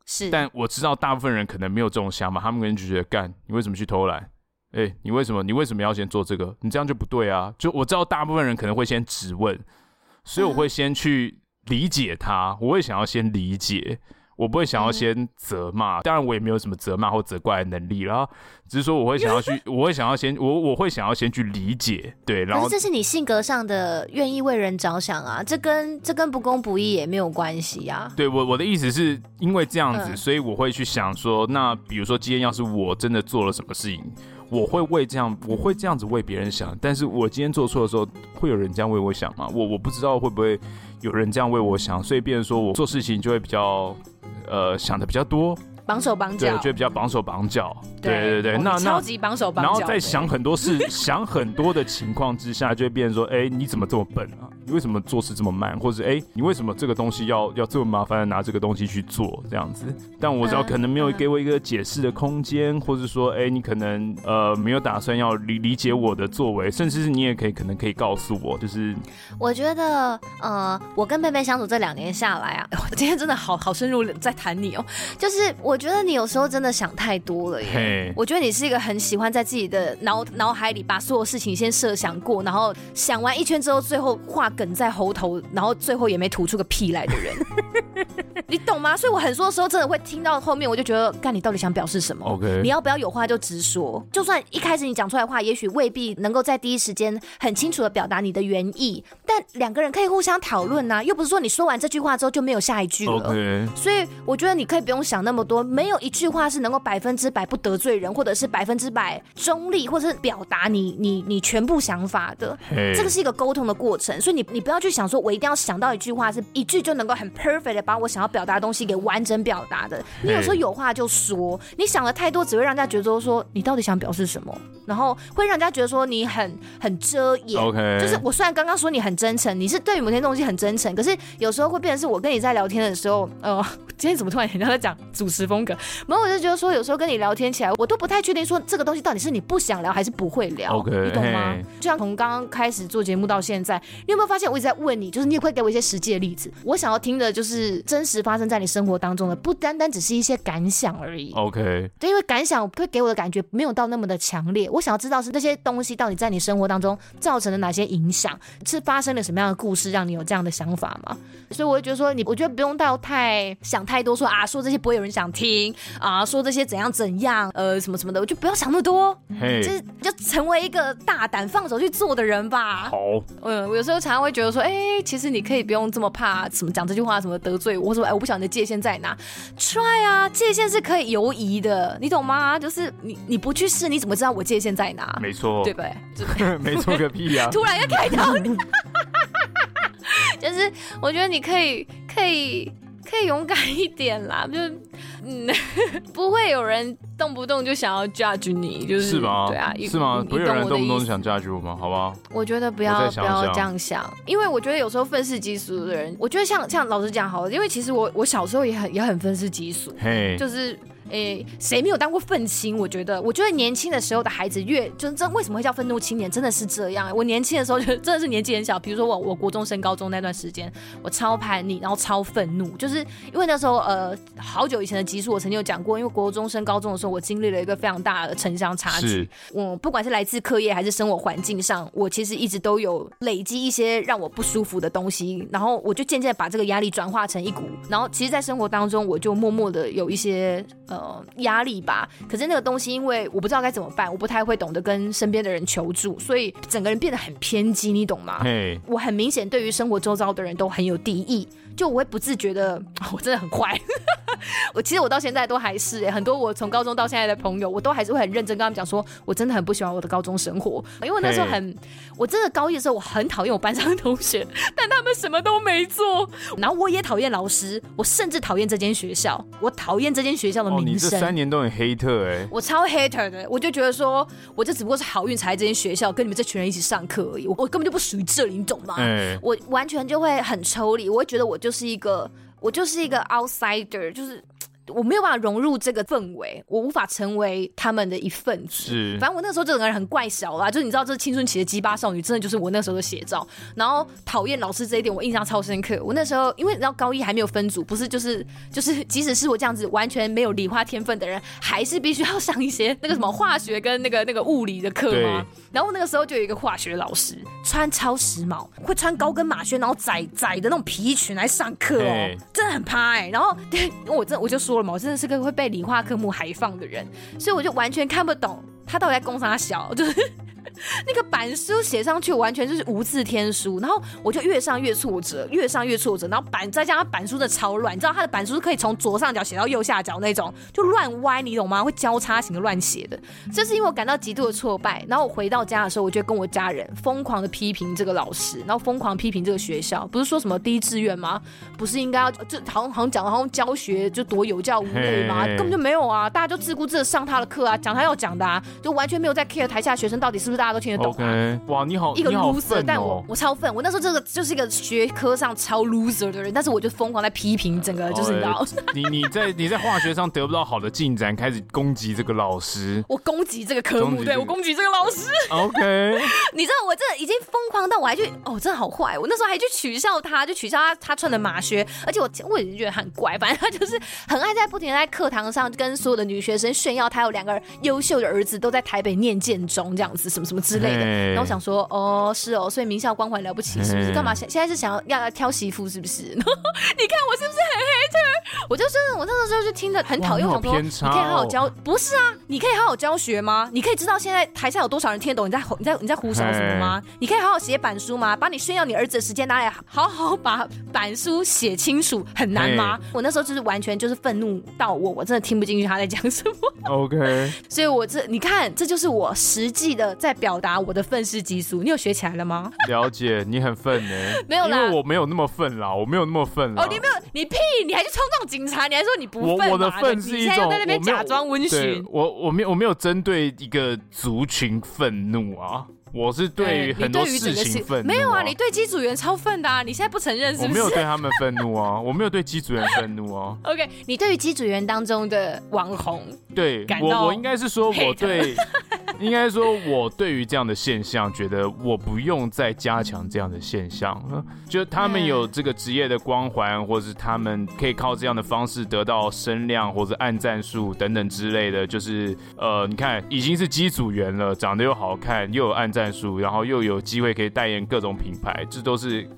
是，但我知道大部分人可能没有这种想法，他们可能就觉得，干，你为什么去偷懒？哎、欸，你为什么？你为什么要先做这个？你这样就不对啊！就我知道，大部分人可能会先质问，所以我会先去理解他，我会想要先理解。我不会想要先责骂，当然我也没有什么责骂或责怪的能力啦，只是说我会想要去，我会想要先，我我会想要先去理解，对，然后这是你性格上的愿意为人着想啊，这跟这跟不公不义也没有关系啊。对，我我的意思是因为这样子，所以我会去想说，那比如说今天要是我真的做了什么事情，我会为这样，我会这样子为别人想，但是我今天做错的时候，会有人这样为我想吗？我我不知道会不会有人这样为我想，所以变成说我做事情就会比较。呃，想的比较多，绑手绑脚，对，就比较绑手绑脚，对对对，那那超级绑手绑脚，然后在想很多事，想很多的情况之下，就会变成说，哎，你怎么这么笨啊？你为什么做事这么慢？或者哎，你为什么这个东西要要这么麻烦的拿这个东西去做这样子？但我知道可能没有给我一个解释的空间，嗯、或者说哎，你可能呃没有打算要理理解我的作为，甚至是你也可以可能可以告诉我，就是我觉得呃，我跟贝贝相处这两年下来啊，我今天真的好好深入在谈你哦，就是我觉得你有时候真的想太多了耶，嘿，我觉得你是一个很喜欢在自己的脑脑海里把所有事情先设想过，然后想完一圈之后，最后话梗在喉头，然后最后也没吐出个屁来的人。你懂吗？所以我很多时候真的会听到后面，我就觉得，干，你到底想表示什么？OK，你要不要有话就直说？就算一开始你讲出来的话，也许未必能够在第一时间很清楚的表达你的原意，但两个人可以互相讨论呐。又不是说你说完这句话之后就没有下一句了。OK，所以我觉得你可以不用想那么多，没有一句话是能够百分之百不得罪人，或者是百分之百中立，或者是表达你你你全部想法的。这个是一个沟通的过程，所以你你不要去想说我一定要想到一句话是一句就能够很 perfect 的把我想要表达的东西给完整表达的。你有时候有话就说，你想的太多只会让人家觉得说你到底想表示什么，然后会让人家觉得说你很很遮掩。OK，就是我虽然刚刚说你很真诚，你是对于某些东西很真诚，可是有时候会变成是我跟你在聊天的时候，呃，今天怎么突然人家在讲主持风格？然后我就觉得说有时候跟你聊天起来，我都不太确定说这个东西到底是你不想聊还是不会聊。OK，你懂吗？就像从刚刚开始做节目到现在，你有没有发现我一直在问你，就是你也会给我一些实际的例子？我想要听的就是真实发生在你生活当中的，不单单只是一些感想而已。OK，对，因为感想会给我的感觉没有到那么的强烈。我想要知道是那些东西到底在你生活当中造成了哪些影响，是发生了什么样的故事让你有这样的想法吗？所以我会觉得说，你我觉得不用到太想太多说，说啊说这些不会有人想听啊，说这些怎样怎样，呃什么什么的，我就不要想那么多。嘿，就是就成为一个大胆放手去做的人吧。好，嗯，我有时候常常会觉得说，哎、欸，其实你可以不用这么怕什么讲这句话什么得罪我，或者说哎，我不晓得你的界限在哪。Try 啊，界限是可以游移的，你懂吗？就是你你不去试，你怎么知道我界限在哪？没错，对不对？没错个屁呀、啊！突然要开刀，就是我觉得你可以可以可以勇敢一点啦，就嗯，不会有人动不动就想要 judge 你，就是是吗？对啊，是吗？不会有人动不动就想 judge 我吗？好吧，我觉得不要不要这样想，因为我觉得有时候愤世嫉俗的人，我觉得像像老实讲好了，因为其实我我小时候也很也很愤世嫉俗，嘿，就是。诶，谁没有当过愤青？我觉得，我觉得年轻的时候的孩子越就是真为什么会叫愤怒青年？真的是这样。我年轻的时候就真的是年纪很小，比如说我我国中升高中那段时间，我超叛逆，然后超愤怒，就是因为那时候呃好久以前的集数我曾经有讲过，因为国中升高中的时候，我经历了一个非常大的城乡差距。我不管是来自课业还是生活环境上，我其实一直都有累积一些让我不舒服的东西，然后我就渐渐把这个压力转化成一股，然后其实，在生活当中我就默默的有一些呃压力。吧，可是那个东西，因为我不知道该怎么办，我不太会懂得跟身边的人求助，所以整个人变得很偏激，你懂吗.我很明显对于生活周遭的人都很有敌意。就我会不自觉的，我真的很坏。我其实我到现在都还是、欸、很多我从高中到现在的朋友，我都还是会很认真跟他们讲说，我真的很不喜欢我的高中生活，因为那时候很，我真的高一的时候我很讨厌我班上的同学，但他们什么都没做。然后我也讨厌老师，我甚至讨厌这间学校，我讨厌这间学校的名声。哦、你这三年都很黑特哎，我超 hater 的，我就觉得说，我这只不过是好运才来这间学校，跟你们这群人一起上课而已，我我根本就不属于这里，你懂吗？欸、我完全就会很抽离，我会觉得我就。是一个，我就是一个 outsider，就是。我没有办法融入这个氛围，我无法成为他们的一份子。是，反正我那时候整个人很怪小啦，就是你知道，这青春期的鸡巴少女，真的就是我那时候的写照。然后讨厌老师这一点，我印象超深刻。我那时候因为你知道高一还没有分组，不是就是就是，即使是我这样子完全没有理化天分的人，还是必须要上一些那个什么化学跟那个那个物理的课吗？然后那个时候就有一个化学老师，穿超时髦，会穿高跟马靴，然后窄窄的那种皮裙来上课哦、喔，真的很趴哎、欸。然后我真我就说我真的是个会被理化科目还放的人，所以我就完全看不懂他到底在攻啥小，就是。那个板书写上去完全就是无字天书，然后我就越上越挫折，越上越挫折，然后板再加上板书的超乱，你知道他的板书是可以从左上角写到右下角那种，就乱歪，你懂吗？会交叉型的乱写的，这是因为我感到极度的挫败，然后我回到家的时候，我就跟我家人疯狂的批评这个老师，然后疯狂批评这个学校，不是说什么第一志愿吗？不是应该要就好像好像讲的好像教学就多有教无类吗？根本就没有啊，大家就自顾自的上他的课啊，讲他要讲的啊，就完全没有在 care 台下学生到底是不是大家。都听得懂、啊。OK，哇，你好，一个 loser，、哦、但我我超愤，我那时候这个就是一个学科上超 loser 的人，但是我就疯狂在批评整个，就是你知道，你你在你在化学上得不到好的进展，开始攻击这个老师，我攻击这个科目，对我攻击这个老师。OK，你知道我这已经疯狂到我还去，哦，真的好坏，我那时候还去取笑他，就取笑他他穿的马靴，而且我我已经觉得很怪，反正他就是很爱在不停的在课堂上跟所有的女学生炫耀他有两个优秀的儿子都在台北念建中这样子，什么什么之类的。然后我想说，哦，是哦，所以名校光环了不起，是不是？干嘛现现在是想要要来挑媳妇，是不是？你看我是不是很 hater？我就真的，我那时候就听着很讨厌，我说你可以好好教，不是啊？你可以好好教学吗？你可以知道现在台下有多少人听得懂你在你在你在胡说什么吗？你可以好好写板书吗？把你炫耀你儿子的时间拿来好好把板书写清楚，很难吗？我那时候就是完全就是愤怒到我，我真的听不进去他在讲什么。OK，所以我这你看，这就是我实际的在表达我的愤世嫉俗。你有学起来了吗？了解，你很愤呢。没有啦，因为我没有那么愤啦，我没有那么愤啦。哦，你没有，你屁，你还去冲撞警察，你还说你不愤我，我的愤是一种，在那边假装温驯。我我没有我没有针对一个族群愤怒啊。我是对于很多事情愤怒，没有啊，你对机组员超愤的啊，你现在不承认是不是？我没有对他们愤怒啊，我没有对机组员愤怒啊。OK，你对于机组员当中的网红，对我我应该是说我对。应该说，我对于这样的现象，觉得我不用再加强这样的现象。就他们有这个职业的光环，或是他们可以靠这样的方式得到声量，或者按战术等等之类的。就是呃，你看，已经是机组员了，长得又好看，又有按战术，然后又有机会可以代言各种品牌，这都是。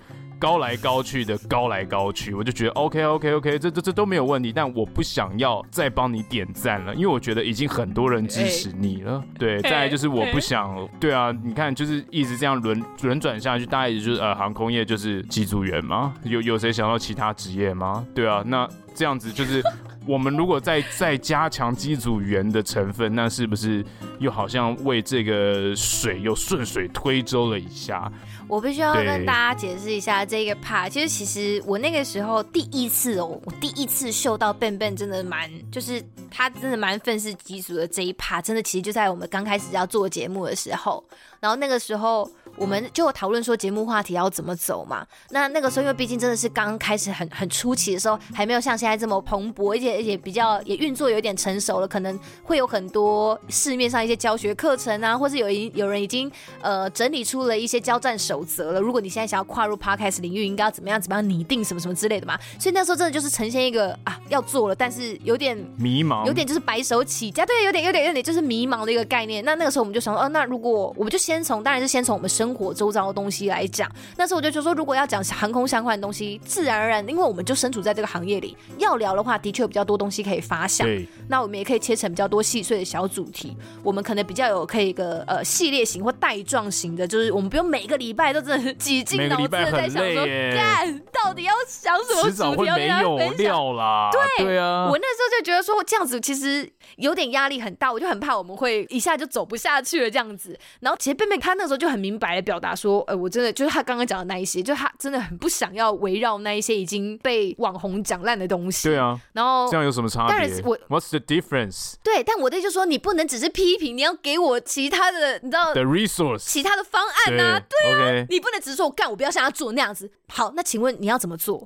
高来高去的高来高去，我就觉得 OK OK OK，这这这都没有问题，但我不想要再帮你点赞了，因为我觉得已经很多人支持你了。对，再来就是我不想，对啊，你看就是一直这样轮轮转下去，大概也就是呃航空业就是机组员吗？有有谁想到其他职业吗？对啊，那这样子就是我们如果再再加强机组员的成分，那是不是又好像为这个水又顺水推舟了一下？我必须要跟大家解释一下这个怕。其实，其实我那个时候第一次哦，我第一次嗅到笨笨真的蛮，就是他真的蛮愤世嫉俗的这一怕真的其实就在我们刚开始要做节目的时候，然后那个时候。我们就讨论说节目话题要怎么走嘛。那那个时候，因为毕竟真的是刚开始很很初期的时候，还没有像现在这么蓬勃，而且而且比较也运作有点成熟了，可能会有很多市面上一些教学课程啊，或是有一有人已经呃整理出了一些交战守则了。如果你现在想要跨入 podcast 领域，应该要怎么样怎么样拟定什么什么之类的嘛。所以那时候真的就是呈现一个啊要做了，但是有点迷茫，有点就是白手起家，对，有点有点有点就是迷茫的一个概念。那那个时候我们就想说，哦、啊，那如果我们就先从，当然是先从我们生活周遭的东西来讲，那时候我就觉得说，如果要讲航空相关的东西，自然而然，因为我们就身处在这个行业里，要聊的话，的确有比较多东西可以发想。对，那我们也可以切成比较多细碎的小主题。我们可能比较有可以一个呃系列型或带状型的，就是我们不用每个礼拜都真的挤进脑子 的在想说，干到底要想什么主题要跟大家分享啦。对对啊，我那时候就觉得说这样子其实有点压力很大，我就很怕我们会一下就走不下去了这样子。然后其实 benben 他那时候就很明白的表达。说，呃，我真的就是他刚刚讲的那一些，就他真的很不想要围绕那一些已经被网红讲烂的东西。对啊，然后这样有什么差别？我，What's the difference？对，但我的意思就是说，你不能只是批评，你要给我其他的，你知道，the resource，其他的方案啊，对，对啊，okay. 你不能只是说我干，我不要像他做那样子。好，那请问你要怎么做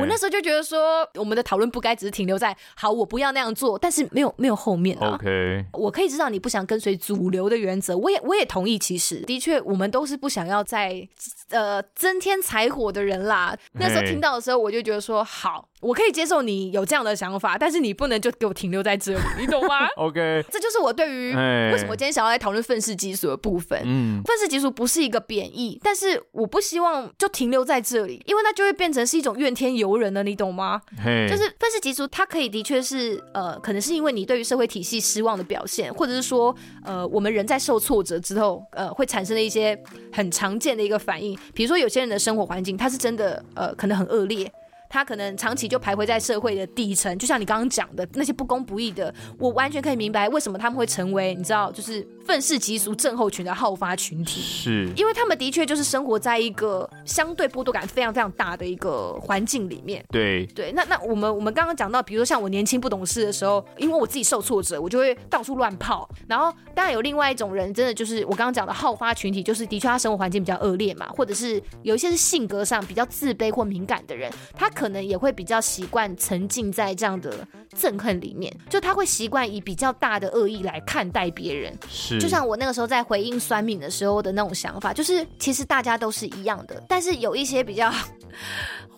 我那时候就觉得说，我们的讨论不该只是停留在好，我不要那样做，但是没有没有后面啊。OK，我可以知道你不想跟随主流的原则，我也我也同意。其实的确，我们都是不想要在。呃，增添柴火的人啦。那时候听到的时候，我就觉得说，好，我可以接受你有这样的想法，但是你不能就给我停留在这里，你懂吗？OK，这就是我对于为什么我今天想要来讨论愤世嫉俗的部分。嗯，愤世嫉俗不是一个贬义，但是我不希望就停留在这里，因为那就会变成是一种怨天尤人了，你懂吗？就是愤世嫉俗，它可以的确是呃，可能是因为你对于社会体系失望的表现，或者是说呃，我们人在受挫折之后，呃，会产生的一些很常见的一个反应。比如说，有些人的生活环境，他是真的，呃，可能很恶劣。他可能长期就徘徊在社会的底层，就像你刚刚讲的那些不公不义的，我完全可以明白为什么他们会成为你知道，就是愤世嫉俗症候群的好发群体，是因为他们的确就是生活在一个相对剥夺感非常非常大的一个环境里面。对对，那那我们我们刚刚讲到，比如说像我年轻不懂事的时候，因为我自己受挫折，我就会到处乱跑。然后当然有另外一种人，真的就是我刚刚讲的好发群体，就是的确他生活环境比较恶劣嘛，或者是有一些是性格上比较自卑或敏感的人，他可能也会比较习惯沉浸在这样的憎恨里面，就他会习惯以比较大的恶意来看待别人。是，就像我那个时候在回应酸敏的时候的那种想法，就是其实大家都是一样的，但是有一些比较。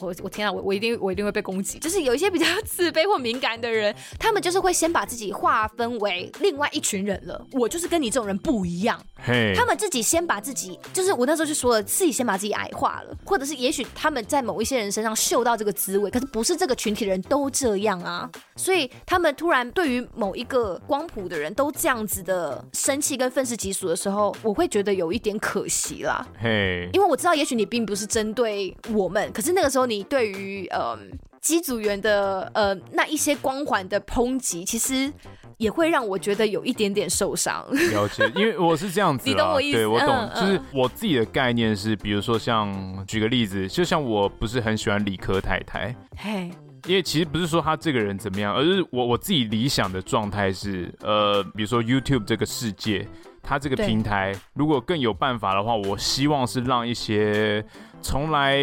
我我天啊，我我一定我一定会被攻击。就是有一些比较自卑或敏感的人，他们就是会先把自己划分为另外一群人了。我就是跟你这种人不一样。嘿，他们自己先把自己，就是我那时候就说了，自己先把自己矮化了，或者是也许他们在某一些人身上嗅到这个滋味，可是不是这个群体的人都这样啊。所以他们突然对于某一个光谱的人都这样子的生气跟愤世嫉俗的时候，我会觉得有一点可惜啦。嘿，因为我知道，也许你并不是针对我们，可是那个时候。你对于呃机组员的呃那一些光环的抨击，其实也会让我觉得有一点点受伤。了解，因为我是这样子，你懂我意思？对，我懂，嗯、就是我自己的概念是，比如说像举个例子，就像我不是很喜欢理科太太，嘿，因为其实不是说他这个人怎么样，而是我我自己理想的状态是，呃，比如说 YouTube 这个世界，它这个平台如果更有办法的话，我希望是让一些。从来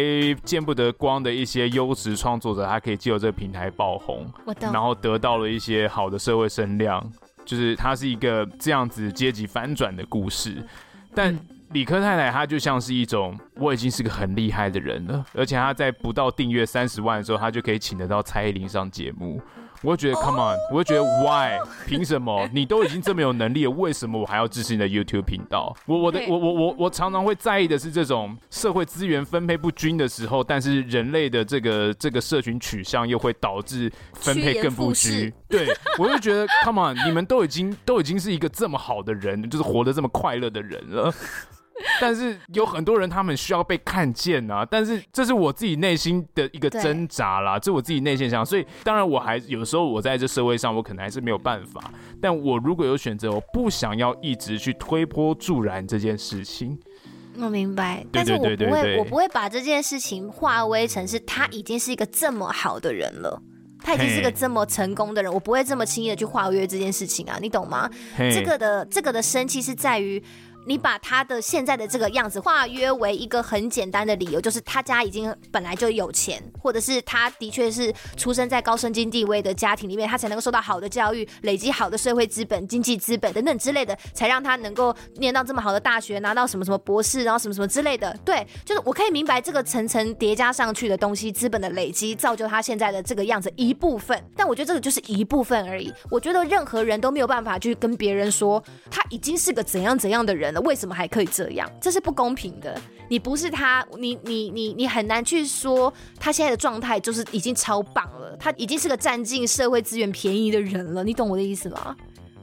见不得光的一些优质创作者，他可以借由这个平台爆红，然后得到了一些好的社会声量，就是它是一个这样子阶级翻转的故事。但理科太太她就像是一种，我已经是个很厉害的人了，而且她在不到订阅三十万的时候，她就可以请得到蔡依林上节目。我会觉得，Come on！我会觉得，Why？凭什么？你都已经这么有能力了，为什么我还要支持你的 YouTube 频道？我我的我我我我常常会在意的是这种社会资源分配不均的时候，但是人类的这个这个社群取向又会导致分配更不均。对，我就觉得，Come on！你们都已经都已经是一个这么好的人，就是活得这么快乐的人了。但是有很多人，他们需要被看见啊！但是这是我自己内心的一个挣扎啦，这我自己内心想。所以当然，我还有时候我在这社会上，我可能还是没有办法。但我如果有选择，我不想要一直去推波助澜这件事情。我明白，但是我不会，我不会把这件事情化为成是他已经是一个这么好的人了，他已经是个这么成功的人，我不会这么轻易的去化约这件事情啊，你懂吗？这个的这个的生气是在于。你把他的现在的这个样子化约为一个很简单的理由，就是他家已经本来就有钱，或者是他的确是出生在高身经地位的家庭里面，他才能够受到好的教育，累积好的社会资本、经济资本等等之类的，才让他能够念到这么好的大学，拿到什么什么博士，然后什么什么之类的。对，就是我可以明白这个层层叠加上去的东西，资本的累积造就他现在的这个样子一部分，但我觉得这个就是一部分而已。我觉得任何人都没有办法去跟别人说他已经是个怎样怎样的人。为什么还可以这样？这是不公平的。你不是他，你你你你很难去说他现在的状态就是已经超棒了，他已经是个占尽社会资源便宜的人了。你懂我的意思吗？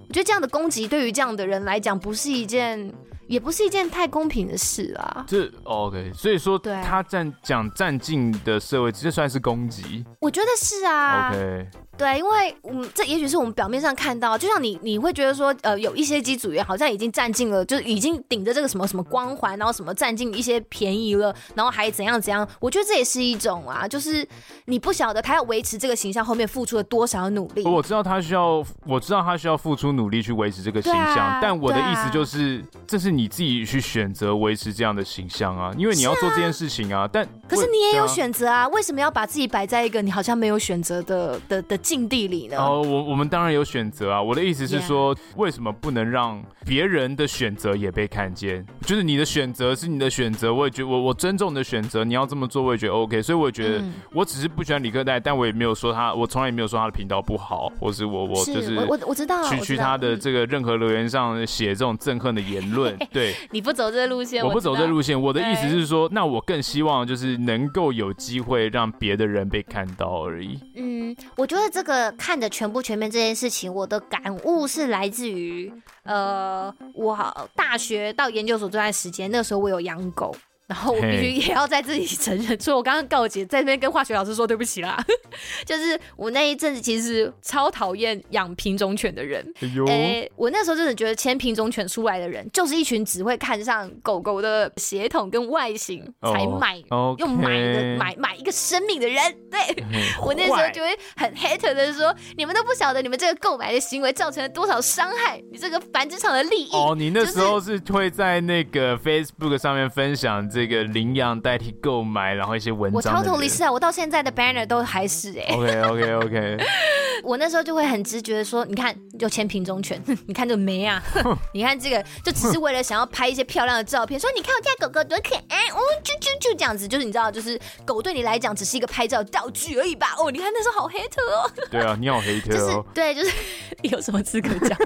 我觉得这样的攻击对于这样的人来讲，不是一件，也不是一件太公平的事啊。这 OK，所以说他占讲占尽的社会，这算是攻击？我觉得是啊。OK。对，因为嗯，这也许是我们表面上看到，就像你，你会觉得说，呃，有一些机组员好像已经占尽了，就是已经顶着这个什么什么光环，然后什么占尽一些便宜了，然后还怎样怎样。我觉得这也是一种啊，就是你不晓得他要维持这个形象后面付出了多少努力。我知道他需要，我知道他需要付出努力去维持这个形象，啊、但我的意思就是，啊、这是你自己去选择维持这样的形象啊，因为你要做这件事情啊。啊但可是你也有选择啊，为什么要把自己摆在一个你好像没有选择的的的？境地里呢？哦，我我们当然有选择啊。我的意思是说，为什么不能让别人的选择也被看见？就是你的选择是你的选择，我也觉得我我尊重你的选择。你要这么做，我也觉得 OK。所以我觉得，我只是不喜欢理科太太，但我也没有说他，我从来也没有说他的频道不好，或是我我就是我我知道，去去他的这个任何留言上写这种憎恨的言论。对，你不走这路线，我不走这路线。我的意思是说，那我更希望就是能够有机会让别的人被看到而已。嗯，我觉得。这个看的全不全面这件事情，我的感悟是来自于，呃，我大学到研究所这段时间，那个时候我有养狗。然后我必须也要在自己承认，所以我刚刚告解，在那边跟化学老师说对不起啦。就是我那一阵子其实超讨厌养品种犬的人。哎，欸，我那时候真的觉得牵品种犬出来的人，就是一群只会看上狗狗的血统跟外形才买，oh, okay. 用买的买买一个生命的人。对，我那时候就会很 hater 的说，你们都不晓得你们这个购买的行为造成了多少伤害，你这个繁殖场的利益。哦，你那时候是会在那个 Facebook 上面分享这个领养代替购买，然后一些文章。我超同理是啊，我到现在的 banner 都还是哎、欸。OK OK OK。我那时候就会很直觉的说，你看，就牵品种犬，你看这个没啊，你看这个，就只是为了想要拍一些漂亮的照片，说你看我家狗狗多可爱，哦，就就就这样子，就是你知道，就是狗对你来讲只是一个拍照道具而已吧？哦，你看那时候好黑特哦。对啊，你好黑特哦。就是对，就是有什么资格讲？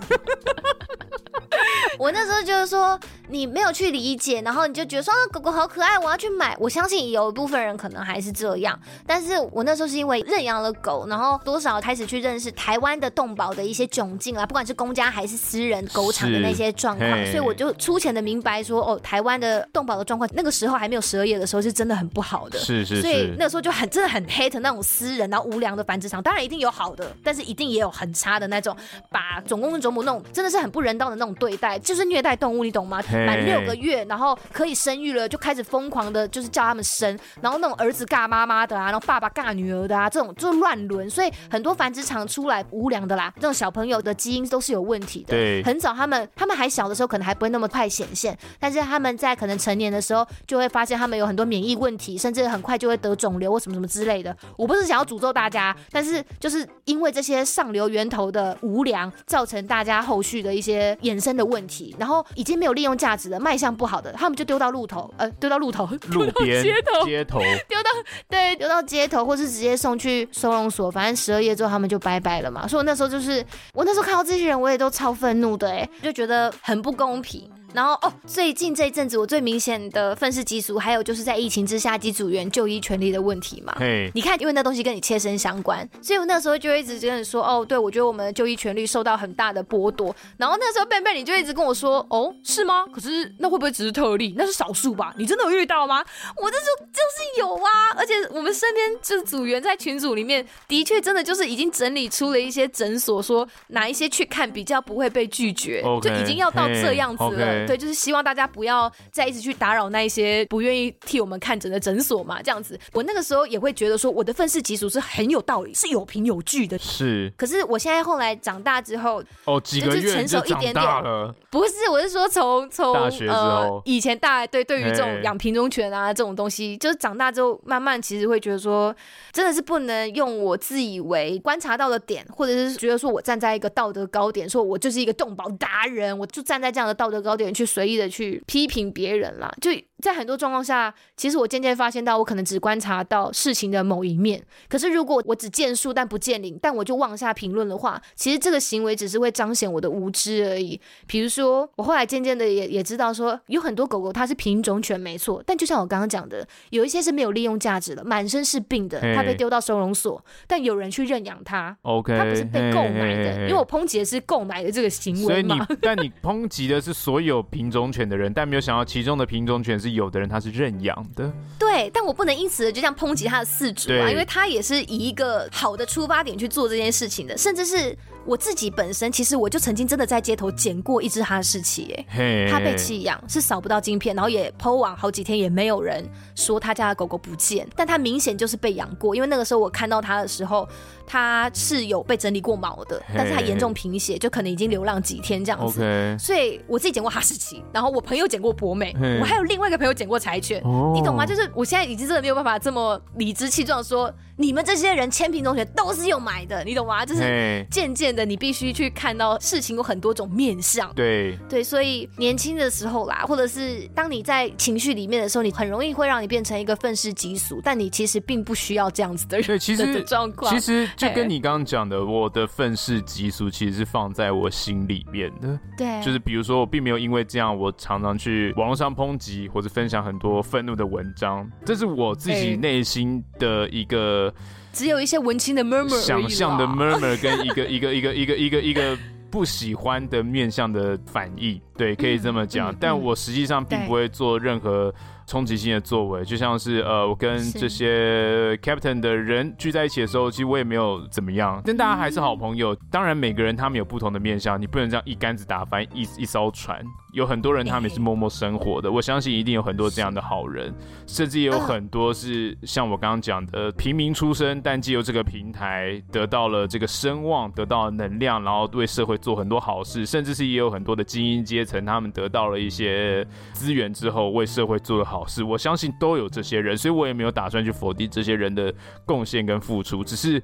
我那时候就是说，你没有去理解，然后你就觉得说，啊，狗狗好可爱，我要去买。我相信有一部分人可能还是这样，但是我那时候是因为认养了狗，然后多少开始去认识台湾的动保的一些窘境啊，不管是公家还是私人狗场的那些状况，所以我就粗浅的明白说，哦，台湾的动保的状况，那个时候还没有十二夜的时候是真的很不好的，是是是，所以那个时候就很真的很 hate 那种私人然后无良的繁殖场，当然一定有好的，但是一定也有很差的那种，把种公跟种母那种真的是很不人道的那种对待。就是虐待动物，你懂吗？满六个月，然后可以生育了，就开始疯狂的，就是叫他们生，然后那种儿子尬妈妈的啊，然后爸爸尬女儿的啊，这种就是乱伦。所以很多繁殖场出来无良的啦，这种小朋友的基因都是有问题的。对，很早他们他们还小的时候，可能还不会那么快显现，但是他们在可能成年的时候，就会发现他们有很多免疫问题，甚至很快就会得肿瘤或什么什么之类的。我不是想要诅咒大家，但是就是因为这些上流源头的无良，造成大家后续的一些衍生的问题，然后。已经没有利用价值的卖相不好的，他们就丢到路头，呃，丢到路头，路边街头，街头，丢到对，丢到街头，或是直接送去收容所，反正十二夜之后他们就拜拜了嘛。所以我那时候就是，我那时候看到这些人，我也都超愤怒的，哎，就觉得很不公平。然后哦，最近这一阵子我最明显的愤世嫉俗，还有就是在疫情之下机组员就医权利的问题嘛。嘿，你看，因为那东西跟你切身相关，所以我那时候就一直跟你说，哦，对，我觉得我们的就医权利受到很大的剥夺。然后那时候贝贝你就一直跟我说，哦，是吗？可是那会不会只是特例？那是少数吧？你真的有遇到吗？我那时候就是有啊，而且我们身边就是组员在群组里面，的确真的就是已经整理出了一些诊所，说哪一些去看比较不会被拒绝，okay, 就已经要到这样子了。对，就是希望大家不要再一直去打扰那一些不愿意替我们看诊的诊所嘛，这样子。我那个时候也会觉得说，我的愤世嫉俗是很有道理，是有凭有据的。是。可是我现在后来长大之后，哦，几个月就长大了。不是，我是说从从大学之后，呃，以前大对对于这种养品种犬啊这种东西，就是长大之后慢慢其实会觉得说，真的是不能用我自以为观察到的点，或者是觉得说我站在一个道德高点，说我就是一个动保达人，我就站在这样的道德高点去随意。的去批评别人了，就在很多状况下，其实我渐渐发现到，我可能只观察到事情的某一面。可是如果我只见树但不见林，但我就妄下评论的话，其实这个行为只是会彰显我的无知而已。比如说，我后来渐渐的也也知道说，有很多狗狗它是品种犬没错，但就像我刚刚讲的，有一些是没有利用价值的，满身是病的，它被丢到收容所，但有人去认养它，OK，它不是被购买的，因为我抨击的是购买的这个行为嘛。所以你，但你抨击的是所有品种犬的人，但没有想到其中的品种犬是有的人他是认养的。对，但我不能因此就这样抨击他的饲主啊，因为他也是以一个好的出发点去做这件事情的，甚至是。我自己本身其实我就曾经真的在街头捡过一只哈士奇，哎，它被弃养是扫不到晶片，然后也 po 网好几天也没有人说他家的狗狗不见，但它明显就是被养过，因为那个时候我看到它的时候，它是有被整理过毛的，但是它严重贫血，就可能已经流浪几天这样子。Okay. 所以我自己捡过哈士奇，然后我朋友捡过博美，我还有另外一个朋友捡过柴犬，你懂吗？就是我现在已经真的没有办法这么理直气壮说。你们这些人千平同学都是有买的，你懂吗？就是渐渐的，你必须去看到事情有很多种面相。对对，所以年轻的时候啦，或者是当你在情绪里面的时候，你很容易会让你变成一个愤世嫉俗，但你其实并不需要这样子的人。对，其实状况，其实就跟你刚刚讲的，我的愤世嫉俗其实是放在我心里面的。对，就是比如说，我并没有因为这样，我常常去网络上抨击或者分享很多愤怒的文章，这是我自己内心的一个。只有一些文青的 murmur，想象的 murmur 跟一个一个一个一个一个一个不喜欢的面向的反应。对，可以这么讲。但我实际上并不会做任何。冲击性的作为，就像是呃，我跟这些 captain 的人聚在一起的时候，其实我也没有怎么样，但大家还是好朋友。当然，每个人他们有不同的面相，你不能这样一竿子打翻一一艘船。有很多人他们也是默默生活的，我相信一定有很多这样的好人，甚至也有很多是像我刚刚讲的平民出身，但借由这个平台得到了这个声望，得到了能量，然后为社会做很多好事，甚至是也有很多的精英阶层，他们得到了一些资源之后，为社会做了好。好事，我相信都有这些人，所以我也没有打算去否定这些人的贡献跟付出，只是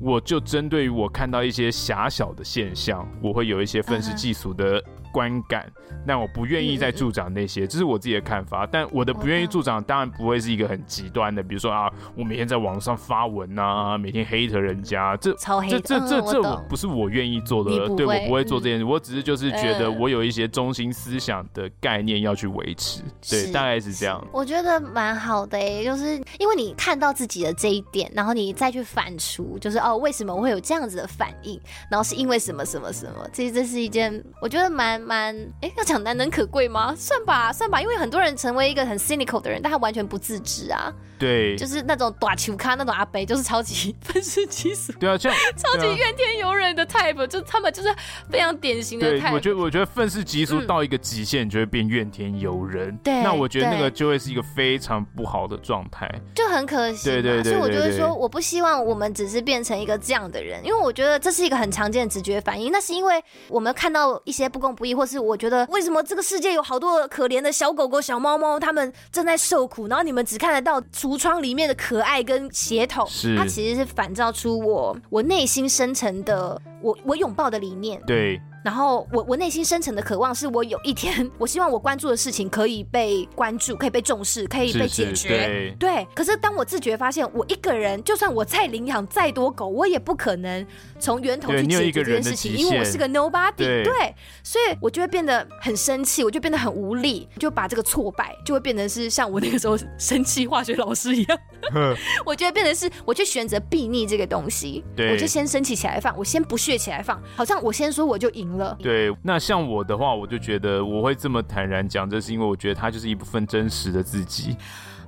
我就针对于我看到一些狭小的现象，我会有一些愤世嫉俗的。观感，但我不愿意再助长那些，这是我自己的看法。但我的不愿意助长，当然不会是一个很极端的，比如说啊，我每天在网上发文啊，每天黑特人家，这超黑，这这这这我不是我愿意做的，对我不会做这件事，我只是就是觉得我有一些中心思想的概念要去维持，对，大概是这样。我觉得蛮好的诶，就是因为你看到自己的这一点，然后你再去反刍，就是哦，为什么我会有这样子的反应，然后是因为什么什么什么，其实这是一件我觉得蛮。蛮哎，要讲难能可贵吗？算吧，算吧，因为很多人成为一个很 cynical 的人，但他完全不自知啊。对，就是那种短球咖那种阿北，就是超级 愤世嫉俗。对啊，这样 超级怨天尤人的 type，就他们就是非常典型的 type。对，我觉得我觉得愤世嫉俗到一个极限，你就会变怨天尤人。对，那我觉得那个就会是一个非常不好的状态，就很可惜。对对对，所以我觉得说，我不希望我们只是变成一个这样的人，因为我觉得这是一个很常见的直觉反应。那是因为我们看到一些不公不义，或是我觉得为什么这个世界有好多可怜的小狗狗、小猫猫，他们正在受苦，然后你们只看得到橱窗里面的可爱跟血统，是它其实是反照出我我内心深层的我我拥抱的理念。对。然后我我内心深层的渴望是我有一天，我希望我关注的事情可以被关注，可以被重视，可以被解决。是是对，对。可是当我自觉发现，我一个人就算我再领养再多狗，我也不可能从源头去解决这件事情，因为我是个 nobody 对。对，所以我就会变得很生气，我就变得很无力，就把这个挫败就会变成是像我那个时候生气化学老师一样，我就会变成是我去选择避逆这个东西，对，我就先生气起来放，我先不屑起来放，好像我先说我就赢。对，那像我的话，我就觉得我会这么坦然讲，这是因为我觉得他就是一部分真实的自己。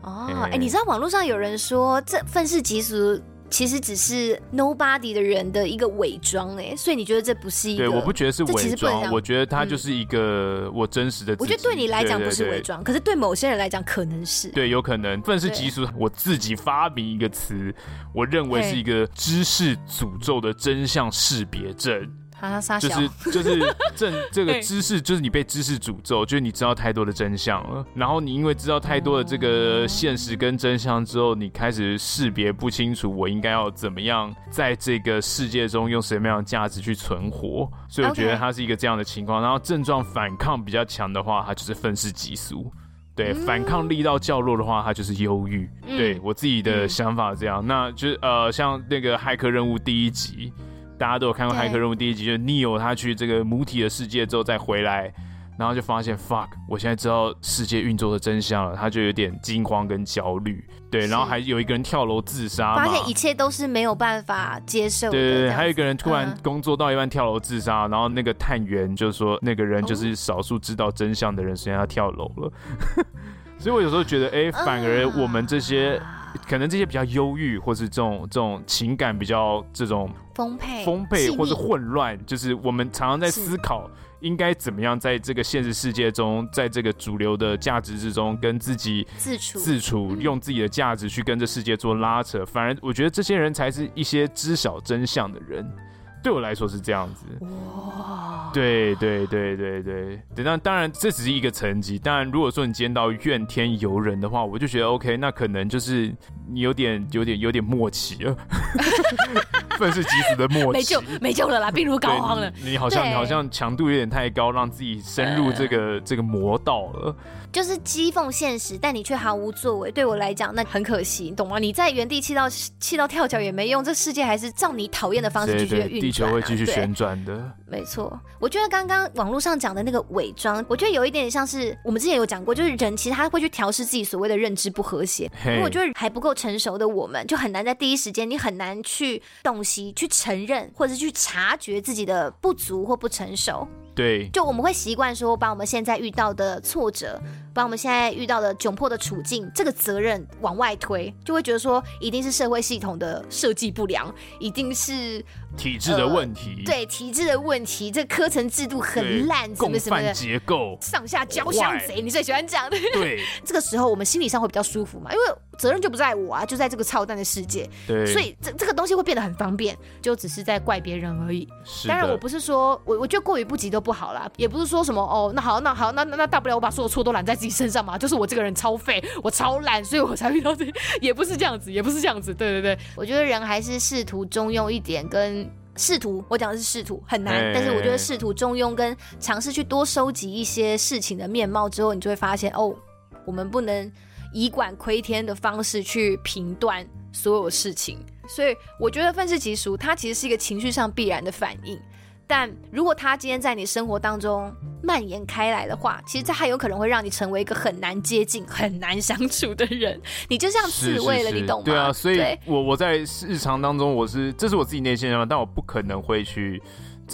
哦，哎、欸，你知道网络上有人说这愤世嫉俗其实只是 nobody 的人的一个伪装，哎，所以你觉得这不是一个？对，我不觉得是伪装，我觉得他就是一个我真实的自己。我觉得对你来讲不是伪装，可是对某些人来讲可能是。对，有可能愤世嫉俗，我自己发明一个词，我认为是一个知识诅咒的真相识别证。就是就 是正这个知识，就是你被知识诅咒，就是你知道太多的真相了，然后你因为知道太多的这个现实跟真相之后，你开始识别不清楚我应该要怎么样在这个世界中用什么样的价值去存活，所以我觉得它是一个这样的情况。然后症状反抗比较强的话，它就是愤世嫉俗；对，反抗力道较弱的话，它就是忧郁。对我自己的想法这样，那就是呃，像那个骇客任务第一集。大家都有看过《骇客任务》第一集，就是 Neo 他去这个母体的世界之后再回来，然后就发现 fuck，我现在知道世界运作的真相了，他就有点惊慌跟焦虑。对，然后还有一个人跳楼自杀，发现一切都是没有办法接受的。对对对，还有一个人突然工作到一半跳楼自杀，然后那个探员就说那个人就是少数知道真相的人，所以他跳楼了。所以我有时候觉得，哎，反而我们这些。可能这些比较忧郁，或是这种这种情感比较这种丰沛、丰沛或是混乱，就是我们常常在思考应该怎么样在这个现实世界中，在这个主流的价值之中，跟自己自处、自处，用自己的价值去跟这世界做拉扯。反而我觉得这些人才是一些知晓真相的人。对我来说是这样子，哇，对对对对对，那当然这只是一个层级。当然，如果说你见到怨天尤人的话，我就觉得 OK，那可能就是你有点有点有点默契了，愤世嫉俗的默契，没救没救了啦，病入膏肓了。你好像你好像强度有点太高，让自己深入这个、呃、这个魔道了。就是讥讽现实，但你却毫无作为。对我来讲，那很可惜，你懂吗？你在原地气到气到跳脚也没用，这世界还是照你讨厌的方式继续运转、啊。地球会继续旋转的。没错，我觉得刚刚网络上讲的那个伪装，我觉得有一点像是我们之前有讲过，就是人其实他会去调试自己所谓的认知不和谐。因为我觉得还不够成熟的我们，就很难在第一时间，你很难去洞悉、去承认或者是去察觉自己的不足或不成熟。对，就我们会习惯说，把我们现在遇到的挫折，把我们现在遇到的窘迫的处境，这个责任往外推，就会觉得说，一定是社会系统的设计不良，一定是体制的问题，呃、对体制的问题，这个科层制度很烂，什么什么的结构，上下交相贼，你最喜欢讲的。对，这个时候我们心理上会比较舒服嘛，因为责任就不在我啊，就在这个操蛋的世界。对，所以这这个东西会变得很方便，就只是在怪别人而已。是当然，我不是说我我觉得过于不及都不好啦，也不是说什么哦，那好，那好，那那那大不了我把所有错都揽在自己身上嘛，就是我这个人超废，我超懒，所以我才遇到这，也不是这样子，也不是这样子。对对对，我觉得人还是试图中庸一点，跟试图，我讲的是试图很难，欸、但是我觉得试图中庸跟尝试去多收集一些事情的面貌之后，你就会发现哦，我们不能。以管窥天的方式去评断所有事情，所以我觉得愤世嫉俗它其实是一个情绪上必然的反应。但如果它今天在你生活当中蔓延开来的话，其实它还有可能会让你成为一个很难接近、很难相处的人。你就像刺猬了，你懂吗？对啊，所以我我在日常当中，我是这是我自己内心的想法，但我不可能会去。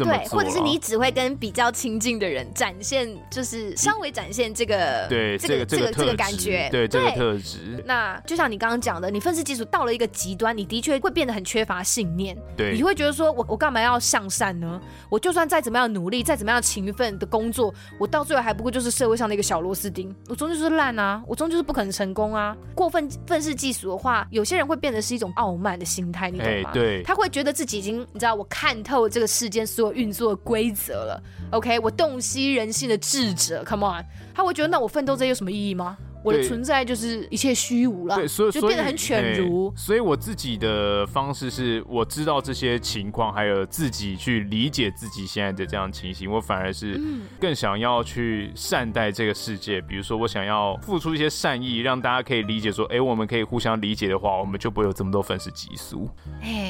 对，或者是你只会跟比较亲近的人展现，就是稍微展现这个，对，这个这个这个感觉，对这个特质。那就像你刚刚讲的，你愤世嫉俗到了一个极端，你的确会变得很缺乏信念。对，你会觉得说我我干嘛要向善呢？我就算再怎么样努力，再怎么样勤奋的工作，我到最后还不过就是社会上的一个小螺丝钉。我终究是烂啊，我终究是不可能成功啊。过分愤世嫉俗的话，有些人会变得是一种傲慢的心态，你懂吗？对，他会觉得自己已经，你知道，我看透这个世间所有运作规则了，OK，我洞悉人性的智者，Come on，他会觉得那我奋斗这有什么意义吗？我的存在就是一切虚无了，对，所以就变得很犬儒。所以我自己的方式是，我知道这些情况，还有自己去理解自己现在的这样情形，我反而是更想要去善待这个世界。比如说，我想要付出一些善意，让大家可以理解说，哎，我们可以互相理解的话，我们就不会有这么多愤世嫉俗。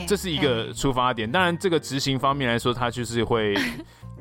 这是一个出发点。当然，这个执行方面来说，它就是会。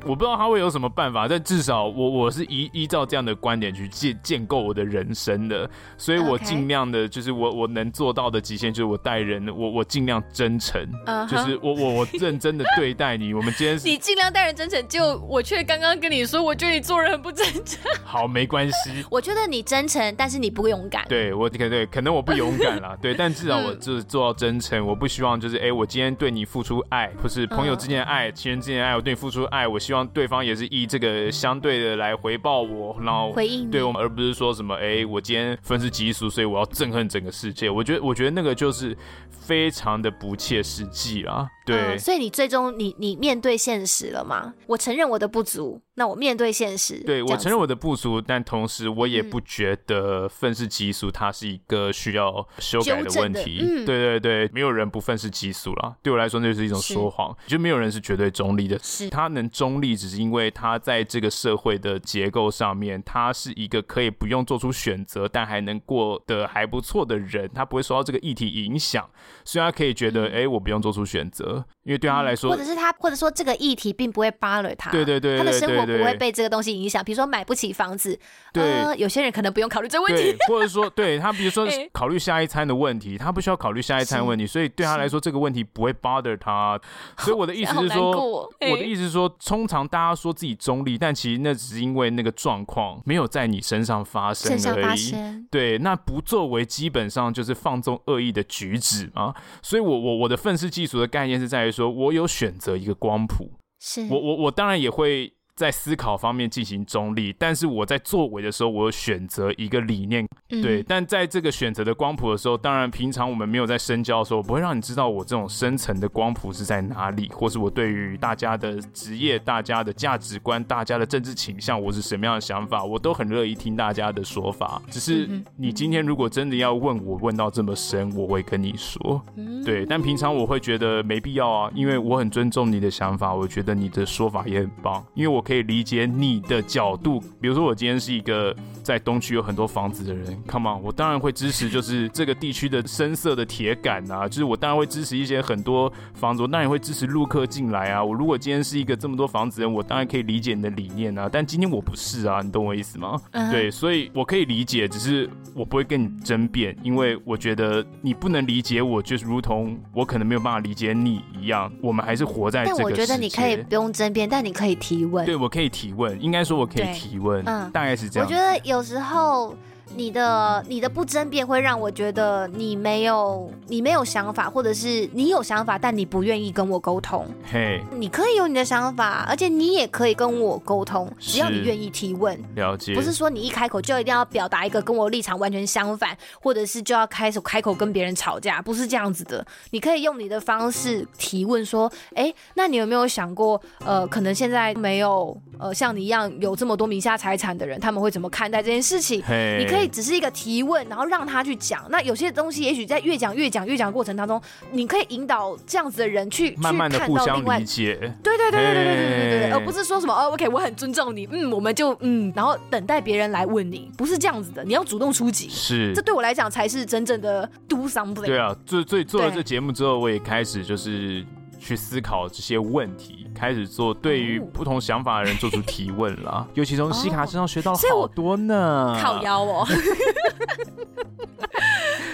我不知道他会有什么办法，但至少我我是依依照这样的观点去建建构我的人生的，所以我尽量的，就是我我能做到的极限，就是我待人，我我尽量真诚，uh huh. 就是我我我认真的对待你。我们今天 你尽量待人真诚，就我却刚刚跟你说，我觉得你做人很不真诚。好，没关系。我觉得你真诚，但是你不勇敢。对，我可对，可能我不勇敢啦，对，但至少我就是做到真诚。我不希望就是哎、欸，我今天对你付出爱，或是朋友之间的爱，情人之间的爱，我对你付出爱，我希望对方也是。以这个相对的来回报我，然后回应对我们，而不是说什么哎，我今天愤世嫉俗，所以我要憎恨整个世界。我觉得，我觉得那个就是非常的不切实际啊。对、嗯，所以你最终你你面对现实了吗？我承认我的不足。那我面对现实，对，我承认我的不足，但同时我也不觉得愤世嫉俗它是一个需要修改的问题。嗯、对对对，没有人不愤世嫉俗了。对我来说，那就是一种说谎。就没有人是绝对中立的。是，他能中立，只是因为他在这个社会的结构上面，他是一个可以不用做出选择，但还能过得还不错的人。他不会受到这个议题影响，所以他可以觉得，哎、嗯，我不用做出选择，因为对他来说，或者是他，或者说这个议题并不会 bother 他。对对对，对，他的生活。不会被这个东西影响，比如说买不起房子，对、呃，有些人可能不用考虑这个问题，或者说对他，比如说 考虑下一餐的问题，他不需要考虑下一餐问题，所以对他来说这个问题不会 bother 他。所以我的意思是说，我的意思是说，通常大家说自己中立，但其实那只是因为那个状况没有在你身上发生而已。对，那不作为基本上就是放纵恶意的举止嘛。所以我我我的愤世嫉俗的概念是在于说，我有选择一个光谱，是我我我当然也会。在思考方面进行中立，但是我在作为的时候，我有选择一个理念，嗯、对。但在这个选择的光谱的时候，当然平常我们没有在深交的时候，我不会让你知道我这种深层的光谱是在哪里，或是我对于大家的职业、大家的价值观、大家的政治倾向，我是什么样的想法，我都很乐意听大家的说法。只是你今天如果真的要问我，问到这么深，我会跟你说，对。但平常我会觉得没必要啊，因为我很尊重你的想法，我觉得你的说法也很棒，因为我。可以理解你的角度，比如说我今天是一个在东区有很多房子的人，Come on，我当然会支持，就是这个地区的深色的铁杆啊，就是我当然会支持一些很多房子，我当然会支持陆客进来啊。我如果今天是一个这么多房子的人，我当然可以理解你的理念啊。但今天我不是啊，你懂我意思吗？Uh huh. 对，所以我可以理解，只是我不会跟你争辩，因为我觉得你不能理解我，就是如同，我可能没有办法理解你一样，我们还是活在这个世界。但我觉得你可以不用争辩，但你可以提问。对，我可以提问，应该说我可以提问，嗯，大概是这样。我觉得有时候。你的你的不争辩会让我觉得你没有你没有想法，或者是你有想法，但你不愿意跟我沟通。嘿，你可以有你的想法，而且你也可以跟我沟通，只要你愿意提问。了解，不是说你一开口就一定要表达一个跟我立场完全相反，或者是就要开始开口跟别人吵架，不是这样子的。你可以用你的方式提问，说，哎，那你有没有想过，呃，可能现在没有呃像你一样有这么多名下财产的人，他们会怎么看待这件事情？嘿，你可以。只是一个提问，然后让他去讲。那有些东西，也许在越讲越讲越讲过程当中，你可以引导这样子的人去慢慢的互相理解。对对对对对对对对对，而不是说什么哦，OK，我很尊重你，嗯，我们就嗯，然后等待别人来问你，不是这样子的，你要主动出击。是，这对我来讲才是真正的 do something。对啊，最最做了这节目之后，我也开始就是去思考这些问题。开始做对于不同想法的人做出提问了，尤其从西卡身上学到了好多呢。靠腰哦。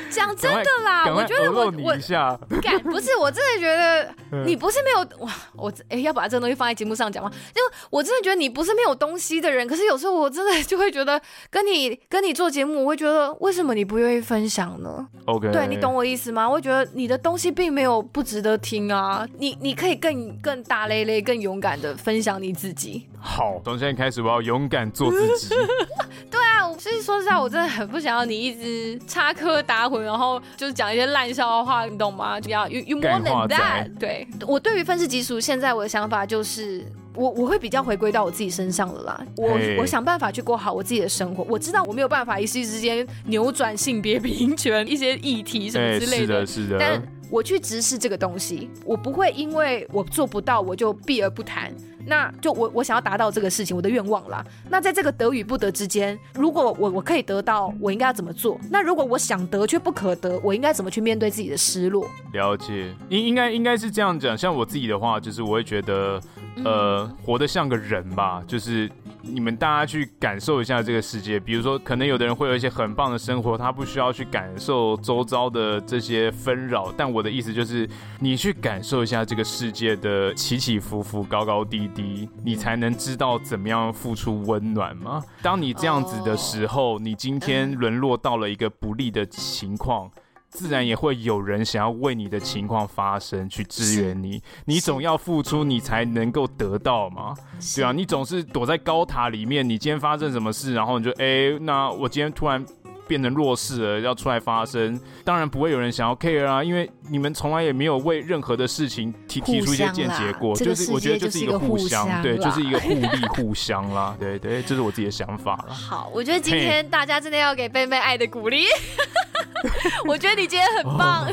讲真的啦，我觉得我我不是，我真的觉得你不是没有哇，我哎要把这个东西放在节目上讲吗？就我真的觉得你不是没有东西的人，可是有时候我真的就会觉得跟你跟你做节目，我会觉得为什么你不愿意分享呢？OK，对，你懂我意思吗？我会觉得你的东西并没有不值得听啊，你你可以更更大咧咧、更勇敢的分享你自己。好，从现在开始我要勇敢做自己。对啊，我其实说实在，我真的很不想要你一直插科打诨，然后就是讲一些烂笑话，你懂吗？就要 you you more than that。对，我对于愤世嫉俗，现在我的想法就是，我我会比较回归到我自己身上了啦。我.我想办法去过好我自己的生活。我知道我没有办法一夕之间扭转性别平权一些议题什么之类的，是的，是的。但我去直视这个东西，我不会因为我做不到，我就避而不谈。那就我我想要达到这个事情，我的愿望啦。那在这个得与不得之间，如果我我可以得到，我应该要怎么做？那如果我想得却不可得，我应该怎么去面对自己的失落？了解，应应该应该是这样讲。像我自己的话，就是我会觉得，呃，嗯、活得像个人吧，就是。你们大家去感受一下这个世界，比如说，可能有的人会有一些很棒的生活，他不需要去感受周遭的这些纷扰。但我的意思就是，你去感受一下这个世界的起起伏伏、高高低低，你才能知道怎么样付出温暖吗？当你这样子的时候，你今天沦落到了一个不利的情况。自然也会有人想要为你的情况发声，去支援你。你总要付出，你才能够得到嘛？对啊，你总是躲在高塔里面，你今天发生什么事，然后你就哎，那我今天突然。变成弱势了，要出来发声，当然不会有人想要 care 啊，因为你们从来也没有为任何的事情提提出一些见解过，就是我觉得就是一个互相，对，就是一个互利互相啦，对对，这是我自己的想法了。好，我觉得今天大家真的要给贝贝爱的鼓励，我觉得你今天很棒。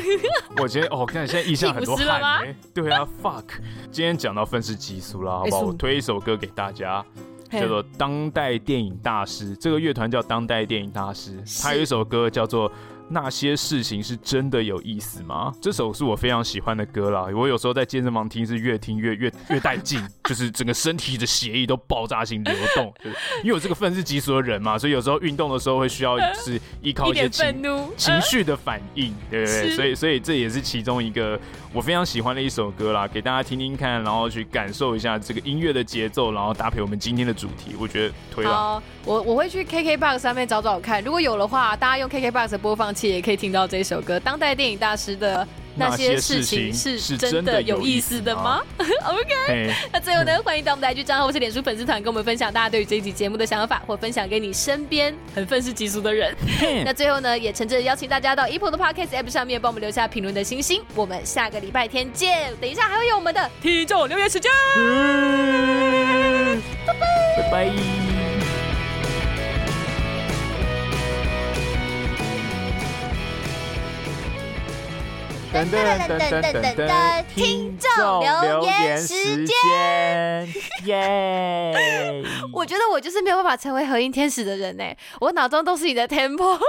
我觉得哦，看现在印象很多汗，对啊，fuck，今天讲到愤世嫉俗啦，好不好？我推一首歌给大家。叫做当代电影大师，这个乐团叫当代电影大师，他有一首歌叫做。那些事情是真的有意思吗？这首是我非常喜欢的歌啦。我有时候在健身房听，是越听越越越带劲，就是整个身体的血液都爆炸性流动。就是因为我这个愤世嫉俗的人嘛，所以有时候运动的时候会需要是依靠一些情 情绪的反应，对不对？所以所以这也是其中一个我非常喜欢的一首歌啦，给大家听听看，然后去感受一下这个音乐的节奏，然后搭配我们今天的主题，我觉得推了。我我会去 KKBOX 上面找找看，如果有的话，大家用 KKBOX 播放。也可以听到这首歌，当代电影大师的那些事情是真的有意思的吗？OK，那最后呢，欢迎到我们的 IG 账号或是脸书粉丝团，跟我们分享大家对于这一集节目的想法，或分享给你身边很愤世嫉俗的人。那最后呢，也诚挚的邀请大家到 Apple 的 Podcast App 上面帮我们留下评论的星星。我们下个礼拜天见，等一下还会有我们的听众留言时间，拜拜，等。等等等等等等，听众留言时间，耶！我觉得我就是没有办法成为和音天使的人呢，我脑中都是你的 Temple。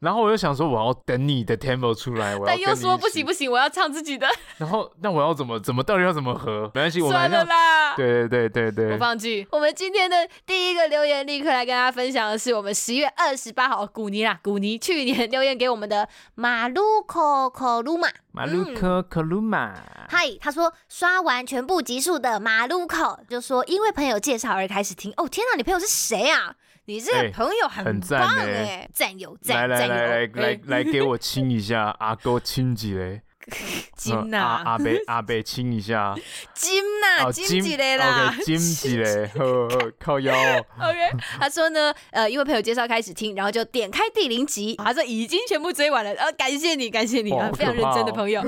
然后我又想说，我要等你的 tempo 出来，我要但又说不行不行，我要唱自己的。然后那我要怎么怎么到底要怎么合？没关系，我算了啦。对对对对对，我放弃。我们今天的第一个留言，立刻来跟大家分享的是我们十月二十八号古尼啦，古尼去年留言给我们的马路可可鲁玛，马路可可鲁玛。嗨，他说刷完全部集数的马路口，就说因为朋友介绍而开始听。哦天哪，你朋友是谁啊？你这个朋友很棒哎，赞有赞，来来来来来来给我亲一下，阿哥亲几嘞？金呐，阿伯阿伯亲一下，金呐，金几嘞啦，金几嘞，靠腰。OK，他说呢，呃，因为朋友介绍开始听，然后就点开第零集，他说已经全部追完了，然后感谢你，感谢你啊，非常认真的朋友。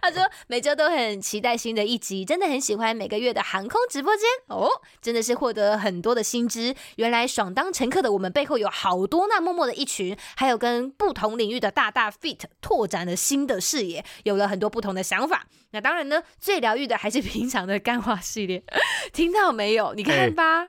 他说每周都很期待新的一集，真的很喜欢每个月的航空直播间哦，真的是获得很多的新知。原来爽当乘客的我们背后有好多那默默的一群，还有跟不同领域的大大 fit 拓展了新的视野。有了很多不同的想法，那当然呢，最疗愈的还是平常的干话系列，听到没有？你看吧，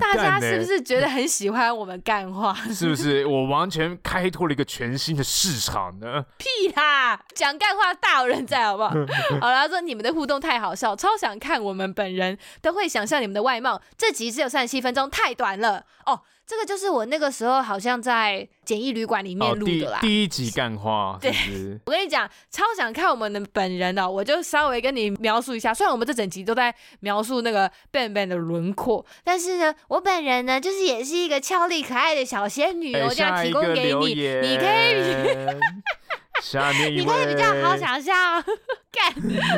大家是不是觉得很喜欢我们干话？是不是？我完全开拓了一个全新的市场呢？屁啦，讲干话大有人在，好不好？好了，他说你们的互动太好笑，超想看我们本人，都会想象你们的外貌。这集只有三十七分钟，太短了哦。这个就是我那个时候好像在简易旅馆里面录的啦。哦、第，第一集干花，对，我跟你讲，超想看我们的本人哦，我就稍微跟你描述一下。虽然我们这整集都在描述那个 Ben Ben 的轮廓，但是呢，我本人呢，就是也是一个俏丽可爱的小仙女，我这样提供给你，你可以。下面你可以比较好想象，干，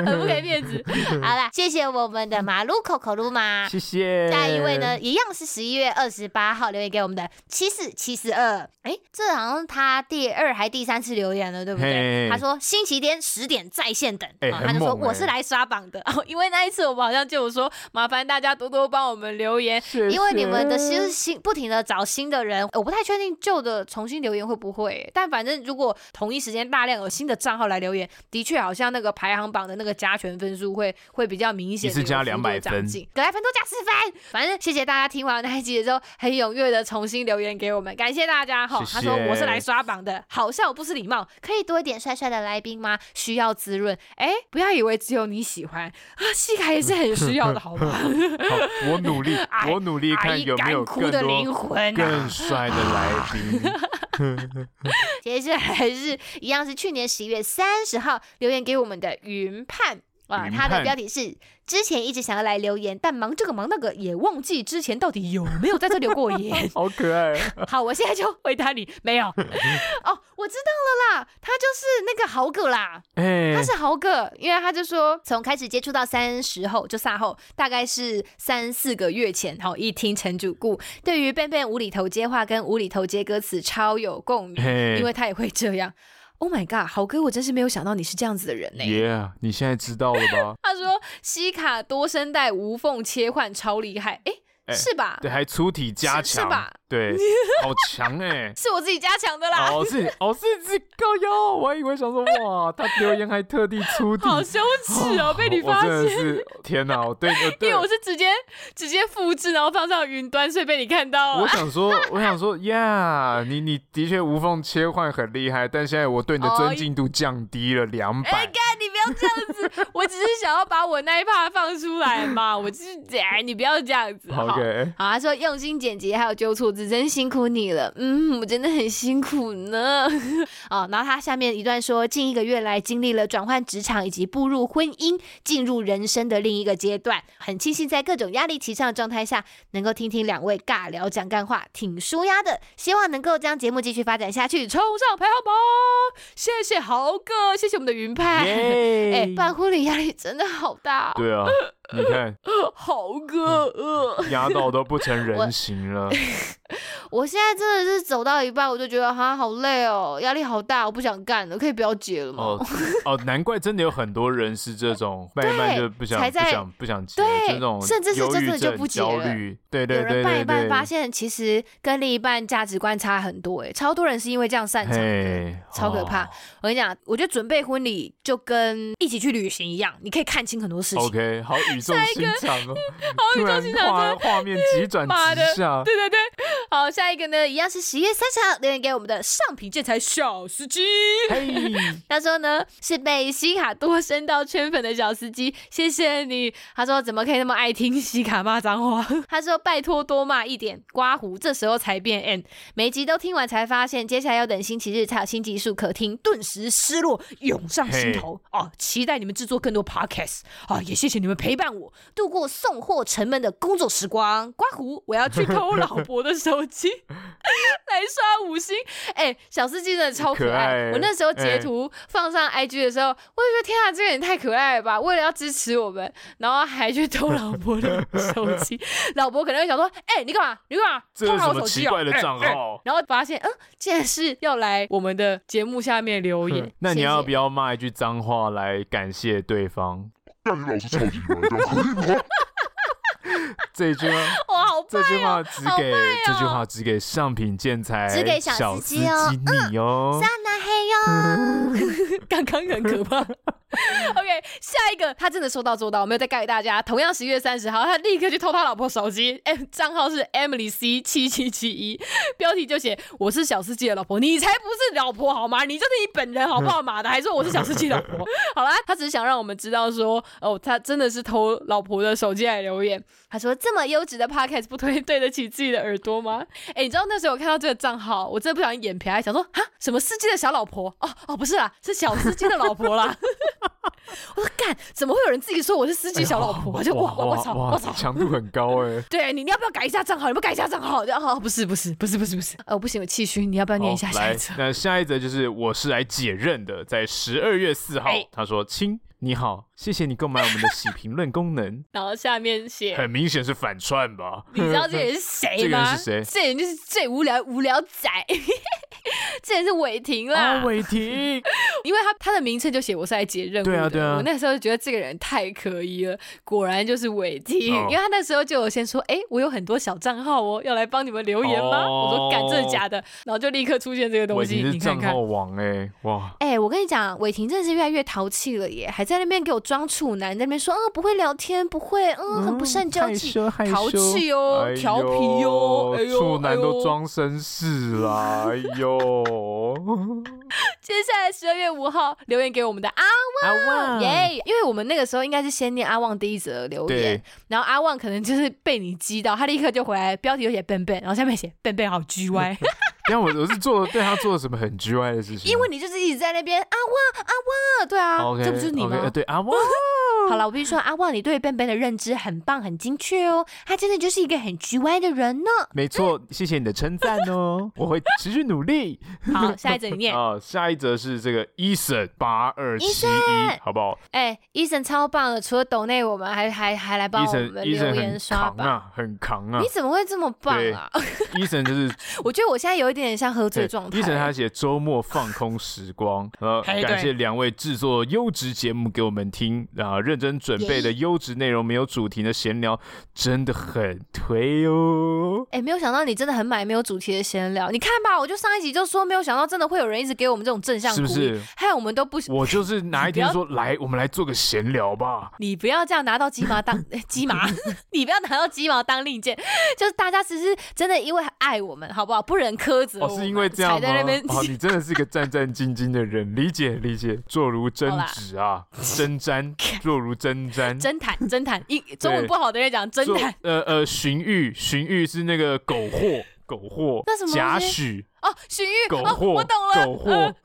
很不给面子。好了，谢谢我们的马路口口路马，谢谢。下一位呢，一样是十一月二十八号留言给我们的七四七四二。哎，这好像他第二还第三次留言了，对不对？他说星期天十点在线等，欸哦、他就说我是来刷榜的。哦，因为那一次我们好像就有说，麻烦大家多多帮我们留言，因为你们的新新不停的找新的人，我不太确定旧的重新留言会不会，但反正如果同一时间。大量有新的账号来留言，的确好像那个排行榜的那个加权分数会会比较明显，是加两百分，格莱芬多加十分。反正谢谢大家听完那一集之后，很踊跃的重新留言给我们，感谢大家哈。他说我是来刷榜的，好笑不失礼貌，可以多一点帅帅的来宾吗？需要滋润。哎，不要以为只有你喜欢啊，西卡也是很需要的，好吗？好，我努力，我努力看有没有更多更帅的来宾。接下来是一样，是去年十一月三十号留言给我们的云盼。哇，他的标题是之前一直想要来留言，但忙这个忙那个，也忘记之前到底有没有在这留过言。好可爱。好，我现在就回答你，没有。哦，我知道了啦，他就是那个豪哥啦。哎，他是豪哥，因为他就说从开始接触到三十后就撒后，大概是三四个月前。好，一听陈主顾对于 Ben Ben 无厘头接话跟无厘头接歌词超有共鸣，因为他也会这样。Oh my god，豪哥，我真是没有想到你是这样子的人呢。Yeah，你现在知道了吧？他说西卡多声带无缝切换超厉害，哎。是吧？对，还粗体加强，是吧？对，好强哎！是我自己加强的啦。哦，是哦，是自己高腰。我还以为想说哇，他留言还特地粗体，好羞耻哦，被你发现。真的是天哪！对，因为我是直接直接复制，然后放上云端，所以被你看到了。我想说，我想说呀，你你的确无缝切换很厉害，但现在我对你的尊敬度降低了两百。哎，干，你不要这样子，我只是想要把我那一 part 放出来嘛，我就是哎，你不要这样子。好。好，他说用心剪辑还有纠错字，真辛苦你了。嗯，我真的很辛苦呢。啊，然后他下面一段说，近一个月来经历了转换职场以及步入婚姻，进入人生的另一个阶段，很庆幸在各种压力齐上的状态下，能够听听两位尬聊讲干话，挺舒压的。希望能够将节目继续发展下去，冲上排行榜。谢谢豪哥，谢谢我们的云派。哎办婚礼压力真的好大。对啊。你看，豪哥，压到都不成人形了。我现在真的是走到一半，我就觉得哈好累哦，压力好大，我不想干了，可以不要接了吗？哦，哦，难怪真的有很多人是这种慢慢就不想、不想、不想接，这种甚至是真的就不结了。对对对，有人办一半，发现其实跟另一半价值观差很多，哎，超多人是因为这样散场的，超可怕。我跟你讲，我觉得准备婚礼就跟一起去旅行一样，你可以看清很多事情。OK，好。宙心肠哦，好宇宙心肠，画画面急转直下，对对对。好，下一个呢，一样是十月三十号留言给我们的上品建材小司机。他说呢是被西卡多升到圈粉的小司机，谢谢你。他说怎么可以那么爱听西卡骂脏话？他说拜托多骂一点，刮胡这时候才变 N。每集都听完才发现，接下来要等星期日才有新集数可听，顿时失落涌上心头。哦、啊，期待你们制作更多 Podcast 啊，也谢谢你们陪伴我度过送货沉闷的工作时光。刮胡，我要去偷老婆的手。手机来刷五星，哎、欸，小司机真的超可爱。我那时候截图放上 IG 的时候，欸、我就觉得天啊，这个人太可爱了吧！为了要支持我们，然后还去偷老婆的手机。老婆可能会想说：“哎、欸，你干嘛？你干嘛？偷我手机啊？”怪的账号、欸欸，然后发现，嗯，竟然是要来我们的节目下面留言。那你要不要骂一句脏话来感谢对方？但你老是超级可爱。这句话，哇，好、哦、这句话只给、哦、这句话只给上品建材，只给小司机哦，你哦，撒那嘿哟，刚刚很可怕。OK，下一个他真的说到做到，我没有再盖大家。同样十一月三十号，他立刻去偷他老婆手机，哎，账号是 Emily C 七七七一，标题就写我是小司机的老婆，你才不是老婆好吗？你就是你本人好不好？妈的，还说我是小司机老婆。好啦，他只是想让我们知道说，哦，他真的是偷老婆的手机来留言。他说这么优质的 Podcast 不推对得起自己的耳朵吗？哎，你知道那时候我看到这个账号，我真的不小心眼皮还想说，哈，什么司机的小老婆？哦哦，不是啦，是小司机的老婆啦。我说干，怎么会有人自己说我是司机小老婆？我就哇，我操，我操，强度很高哎。对，你你要不要改一下账号？你不改一下账号？然后不是不是不是不是不是，呃，不行，我气虚。你要不要念一下下一则？那下一则就是我是来解任的，在十二月四号，他说亲。你好，谢谢你购买我们的喜评论功能。然后下面写，很明显是反串吧？你知道这人是 谁吗？这人是谁？这人就是最无聊无聊仔。这人是伟霆啦，伟霆，因为他他的名称就写我是来接任务的。对啊，对啊。我那时候就觉得这个人太可疑了，果然就是伟霆。因为他那时候就有先说，哎，我有很多小账号哦，要来帮你们留言吗？我说干，真的假的？然后就立刻出现这个东西。你看看，账号王哎，哇！哎，我跟你讲，伟霆真的是越来越淘气了耶，还。在那边给我装处男，在那边说，嗯，不会聊天，不会，嗯，很不善交际，淘气哦，调皮哦，哎呦，处男都装绅士啦，哎呦。接下来十二月五号留言给我们的阿旺，耶，因为我们那个时候应该是先念阿旺第一则留言，然后阿旺可能就是被你激到，他立刻就回来，标题就写笨笨，然后下面写笨笨好 G Y。因为我我是做对他做了什么很 G Y 的事情？因为你就是一直在那边阿旺阿旺，对啊，okay, 这不是你吗？Okay, 对阿旺。好了，我必须说阿旺，你对 benben 的认知很棒，很精确哦。他真的就是一个很 G Y 的人呢。没错，嗯、谢谢你的称赞哦，我会持续努力。好，下一则你念 啊，下一则是这个 Eason 八二七一，好不好？哎，Eason 超棒的，除了抖内我们还还还来帮我们留言刷榜啊，很扛啊！你怎么会这么棒啊？Eason 就是，我觉得我现在有一点点像喝醉状态。Eason 他写周末放空时光，呃，感谢两位制作优质节目给我们听，然后认真准备的。优质内容没有主题的闲聊真的很推哦！哎，没有想到你真的很买没有主题的闲聊。你看吧，我就上一集就说没有想到真的会有人一直给我们这种正向，是不是？害我们都不……我就是 哪一天说来，我们来做个闲聊吧。你不要这样拿到鸡毛当 鸡毛，你不要拿到鸡毛当令箭。就是大家其实真的因为爱我们，好不好？不忍苛责。哦，是因为这样吗？哦，你真的是个战战兢兢的人，理解理解。坐如针毡啊，针毡，坐如针毡。侦探，侦探，一中文不好的人讲侦探。呃呃，荀彧，荀彧是那个狗货，狗货。那什么？贾诩。哦，荀彧。狗货，我懂了。狗货。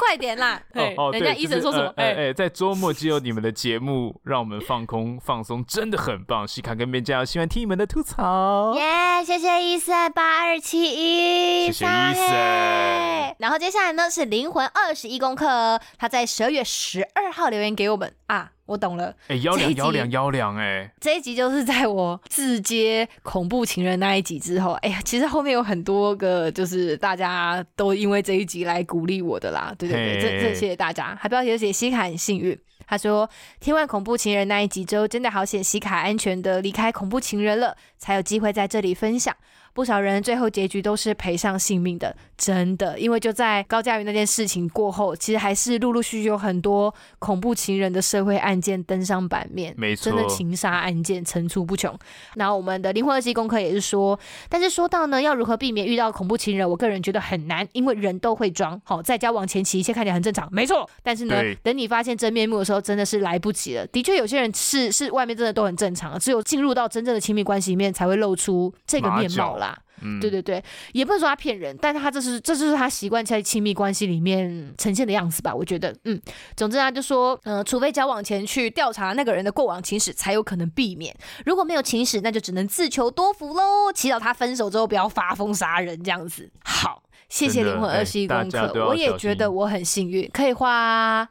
快点啦！哦，人家医生说什么？哎哎，在周末就有你们的节目，让我们放空放松，真的很棒。西卡跟边加油，喜欢听你们的吐槽。耶，谢谢医生八二七一，谢谢医生。然后接下来呢是灵魂二十一功课，他在十二月十二号留言给我们啊。我懂了，哎、欸，幺两幺两幺两，哎，这一集就是在我自接恐怖情人那一集之后，哎呀，其实后面有很多个，就是大家都因为这一集来鼓励我的啦，对对对，这这谢谢大家。还标题写西卡很幸运，他说听完恐怖情人那一集之后，真的好险西卡安全的离开恐怖情人了，才有机会在这里分享。不少人最后结局都是赔上性命的，真的。因为就在高佳瑜那件事情过后，其实还是陆陆续续有很多恐怖情人的社会案件登上版面，没错，真的情杀案件层出不穷。然后我们的灵魂二级功课也是说，但是说到呢，要如何避免遇到恐怖情人，我个人觉得很难，因为人都会装。好，在交往前期一切看起来很正常，没错。但是呢，等你发现真面目的时候，真的是来不及了。的确，有些人是是外面真的都很正常，只有进入到真正的亲密关系里面，才会露出这个面貌啦。嗯，对对对，也不能说他骗人，但是他这是这就是他习惯在亲密关系里面呈现的样子吧？我觉得，嗯，总之他就说，嗯、呃，除非交往前去调查那个人的过往情史，才有可能避免。如果没有情史，那就只能自求多福喽，祈祷他分手之后不要发疯杀人这样子。好。谢谢灵魂二十一功课，我也觉得我很幸运，可以花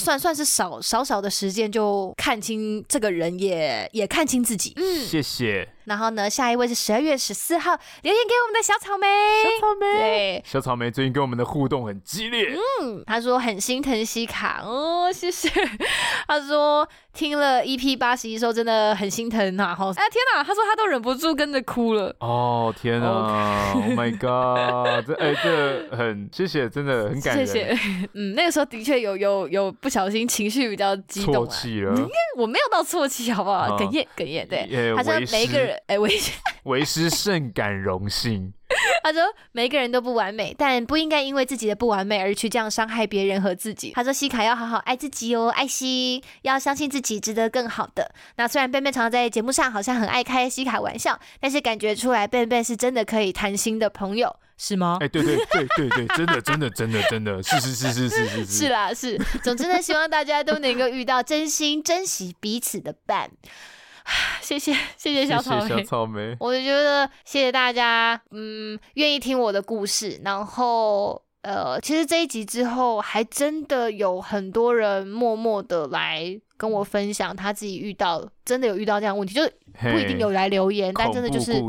算算是少少少的时间就看清这个人也，也也看清自己。嗯，谢谢。然后呢，下一位是十二月十四号留言给我们的小草莓。小草莓，对，小草莓最近跟我们的互动很激烈。嗯，他说很心疼西卡哦，谢谢。他说听了 EP 八十一时候真的很心疼啊。哈，哎天哪，他说他都忍不住跟着哭了。哦天哪 Okay，Oh my god，这哎这很谢谢，真的很感人。谢谢。嗯，那个时候的确有有有不小心情绪比较激动，啊，我没有到啜泣，好不好？哽咽哽咽，对。他说每一个人。哎，为为师甚感荣幸。他说：“每个人都不完美，但不应该因为自己的不完美而去这样伤害别人和自己。”他说：“西卡要好好爱自己哦，爱惜要相信自己值得更好的。”那虽然贝贝常常在节目上好像很爱开西卡玩笑，但是感觉出来贝贝是真的可以谈心的朋友，是吗？哎，对对对对对，真的真的真的真的是是是是是是是啦是。总之呢，希望大家都能够遇到真心珍惜彼此的伴。谢谢谢谢小草莓，谢谢小草莓，我就觉得谢谢大家，嗯，愿意听我的故事。然后，呃，其实这一集之后，还真的有很多人默默的来跟我分享他自己遇到，真的有遇到这样的问题，就是。不一定有来留言，但真的就是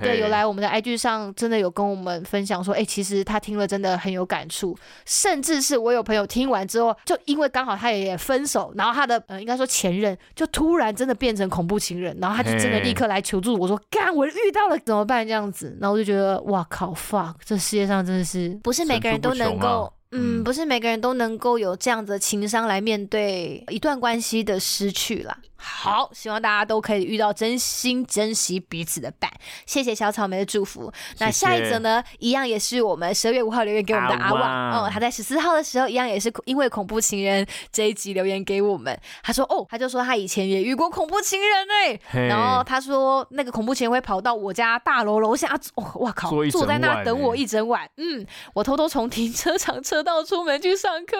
对有来我们的 IG 上，真的有跟我们分享说，哎、欸，其实他听了真的很有感触，甚至是我有朋友听完之后，就因为刚好他也分手，然后他的呃应该说前任就突然真的变成恐怖情人，然后他就真的立刻来求助我说，干我遇到了怎么办？这样子，然后我就觉得哇靠 fuck，这世界上真的是不是每个人都能够。嗯，不是每个人都能够有这样的情商来面对一段关系的失去啦。好，希望大家都可以遇到真心珍惜彼此的伴。谢谢小草莓的祝福。那下一则呢，一样也是我们十二月五号留言给我们的阿旺。阿旺哦，他在十四号的时候，一样也是因为恐怖情人这一集留言给我们。他说哦，他就说他以前也遇过恐怖情人哎、欸。然后他说那个恐怖情人会跑到我家大楼楼下，哦，哇靠，坐，坐在那等我一整晚。嗯，我偷偷从停车场车。道出门去上课，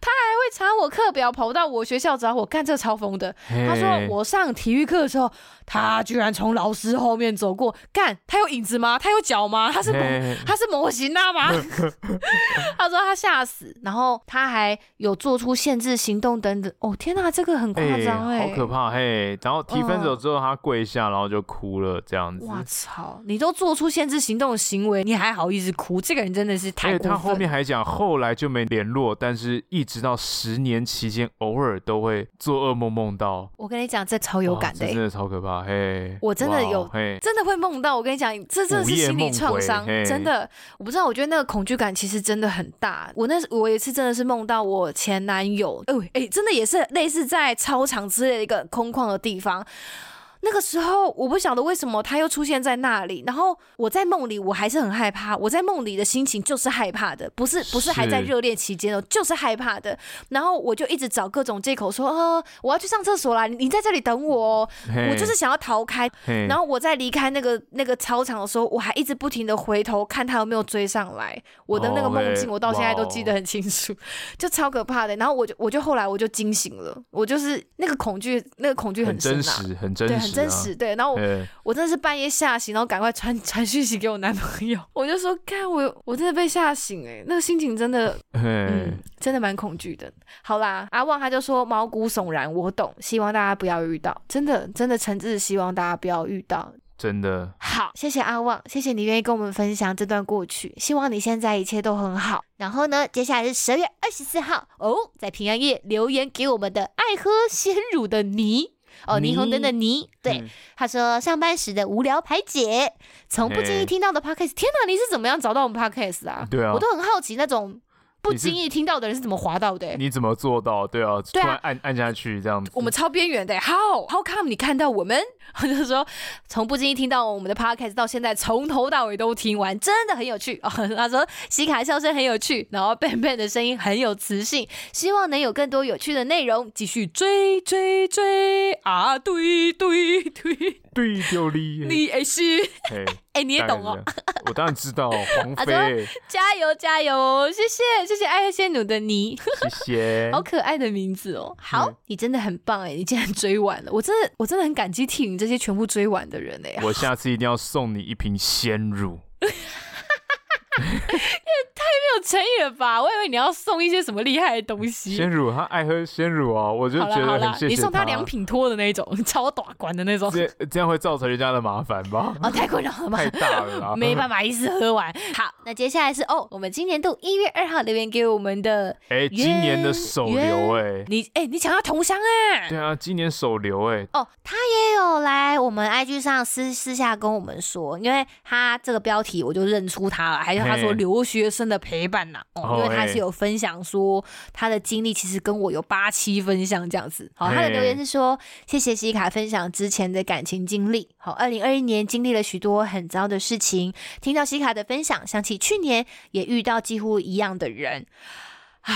他还会查我课表，跑到我学校找我，干这超疯的。他说我上体育课的时候，他居然从老师后面走过，干他有影子吗？他有脚吗？他是模他是模型啊吗？他说他吓死，然后他还有做出限制行动等等。哦天哪，这个很夸张哎，好可怕嘿！然后提分手之后，他跪下，然后就哭了，这样子。我操，你都做出限制行动的行为，你还好意思哭？这个人真的是太过分。他后面还讲后来。后来就没联络，但是一直到十年期间，偶尔都会做噩梦，梦到。我跟你讲，这超有感的，真的超可怕。嘿，我真的有，真的会梦到。我跟你讲，这真的是心理创伤，真的。我不知道，我觉得那个恐惧感其实真的很大。我那我也是真的是梦到我前男友，哎、欸、真的也是类似在操场之类的一个空旷的地方。那个时候，我不晓得为什么他又出现在那里。然后我在梦里，我还是很害怕。我在梦里的心情就是害怕的，不是不是还在热恋期间哦，就是害怕的。然后我就一直找各种借口说，呃，我要去上厕所啦，你在这里等我哦。我就是想要逃开。然后我在离开那个那个操场的时候，我还一直不停的回头看他有没有追上来。我的那个梦境，我到现在都记得很清楚，就超可怕的。然后我就我就后来我就惊醒了，我就是那个恐惧，那个恐惧很很真实，很真实。真实对，然后我我真的是半夜吓醒，然后赶快传传讯息给我男朋友，我就说，看我我真的被吓醒哎，那个心情真的，嗯，真的蛮恐惧的。好啦，阿旺他就说毛骨悚然，我懂，希望大家不要遇到，真的真的诚挚希望大家不要遇到，真的。好，谢谢阿旺，谢谢你愿意跟我们分享这段过去，希望你现在一切都很好。然后呢，接下来是十二月二十四号哦，在平安夜留言给我们的爱喝鲜乳的你。哦，霓虹灯的霓霓，对，嗯。他说上班时的无聊排解，从不经意听到的 podcast，天哪，你是怎么样找到我们 podcast 啊？对啊。我都很好奇那种不经意听到的人是怎么滑到的、欸。你怎么做到？对啊，突对啊然按按下去这样子。我们超边缘的，How How come 你看到我们？我就说，从不经意听到我们的 podcast 到现在，从头到尾都听完，真的很有趣哦。他说西卡笑声很有趣，然后 Ben Ben 的声音很有磁性，希望能有更多有趣的内容，继续追追追啊！对对对，对丢力，你也是，哎，你也懂哦，，我当然知道，黄飞，加油加油！谢谢谢谢爱仙奴的你，谢谢。好可爱的名字哦。好，你真的很棒哎，你竟然追完了，我真的我真的很感激替你这些全部追完的人哎。我下次一定要送你一瓶鲜乳。也太有诚意了吧？我以为你要送一些什么厉害的东西。鲜乳，他爱喝鲜乳啊，我就觉得很谢谢你送他良品托的那种，超大罐的那种。这这样会造成人家的麻烦吧？哦，太困扰了吗？太大了，没办法一次喝完。好，那接下来是哦，我们今年度一月二号留言给我们的哎，今年的手流哎，你哎、你想要同乡哎、对啊，今年手流哎，哦，他也有来我们 IG 上私私下跟我们说，因为他这个标题我就认出他了，还有他说留学生的陪伴呐、哦，哦因为他是有分享说他的经历其实跟我有八七分像这样子。好，他的留言是说谢谢西卡分享之前的感情经历。好，二零二一年经历了许多很糟的事情，听到西卡的分享，想起去年也遇到几乎一样的人。啊，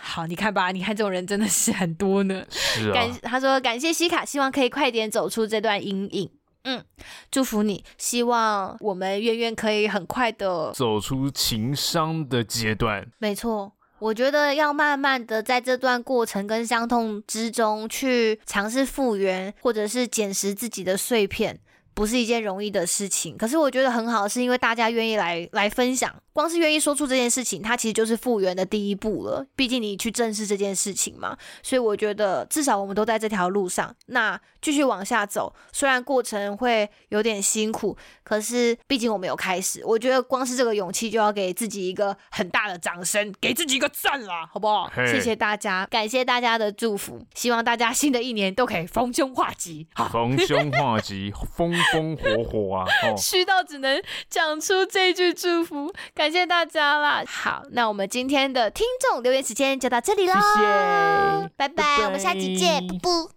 好，你看吧，你看这种人真的是很多呢。是感啊，他说感谢西卡，希望可以快点走出这段阴影。嗯，祝福你，希望我们圆圆可以很快的，走出情伤的阶段，没错。我觉得要慢慢的在这段过程跟伤痛之中去尝试复原，或者是捡拾自己的碎片，不是一件容易的事情。可是我觉得很好，是因为大家愿意来来分享，光是愿意说出这件事情，它其实就是复原的第一步了。毕竟你去正视这件事情嘛，所以我觉得至少我们都在这条路上。那继续往下走，虽然过程会有点辛苦，可是毕竟我们有开始。我觉得光是这个勇气就要给自己一个很大的掌声，给自己一个赞啦，好不好？嘿谢谢大家，感谢大家的祝福，希望大家新的一年都可以逢凶化吉。好，逢凶 化吉，风风火火啊！哦，虚到只能讲出这句祝福，感谢大家啦。好，那我们今天的听众留言时间就到这里喽，谢谢拜拜，拜拜我们下期见，布布。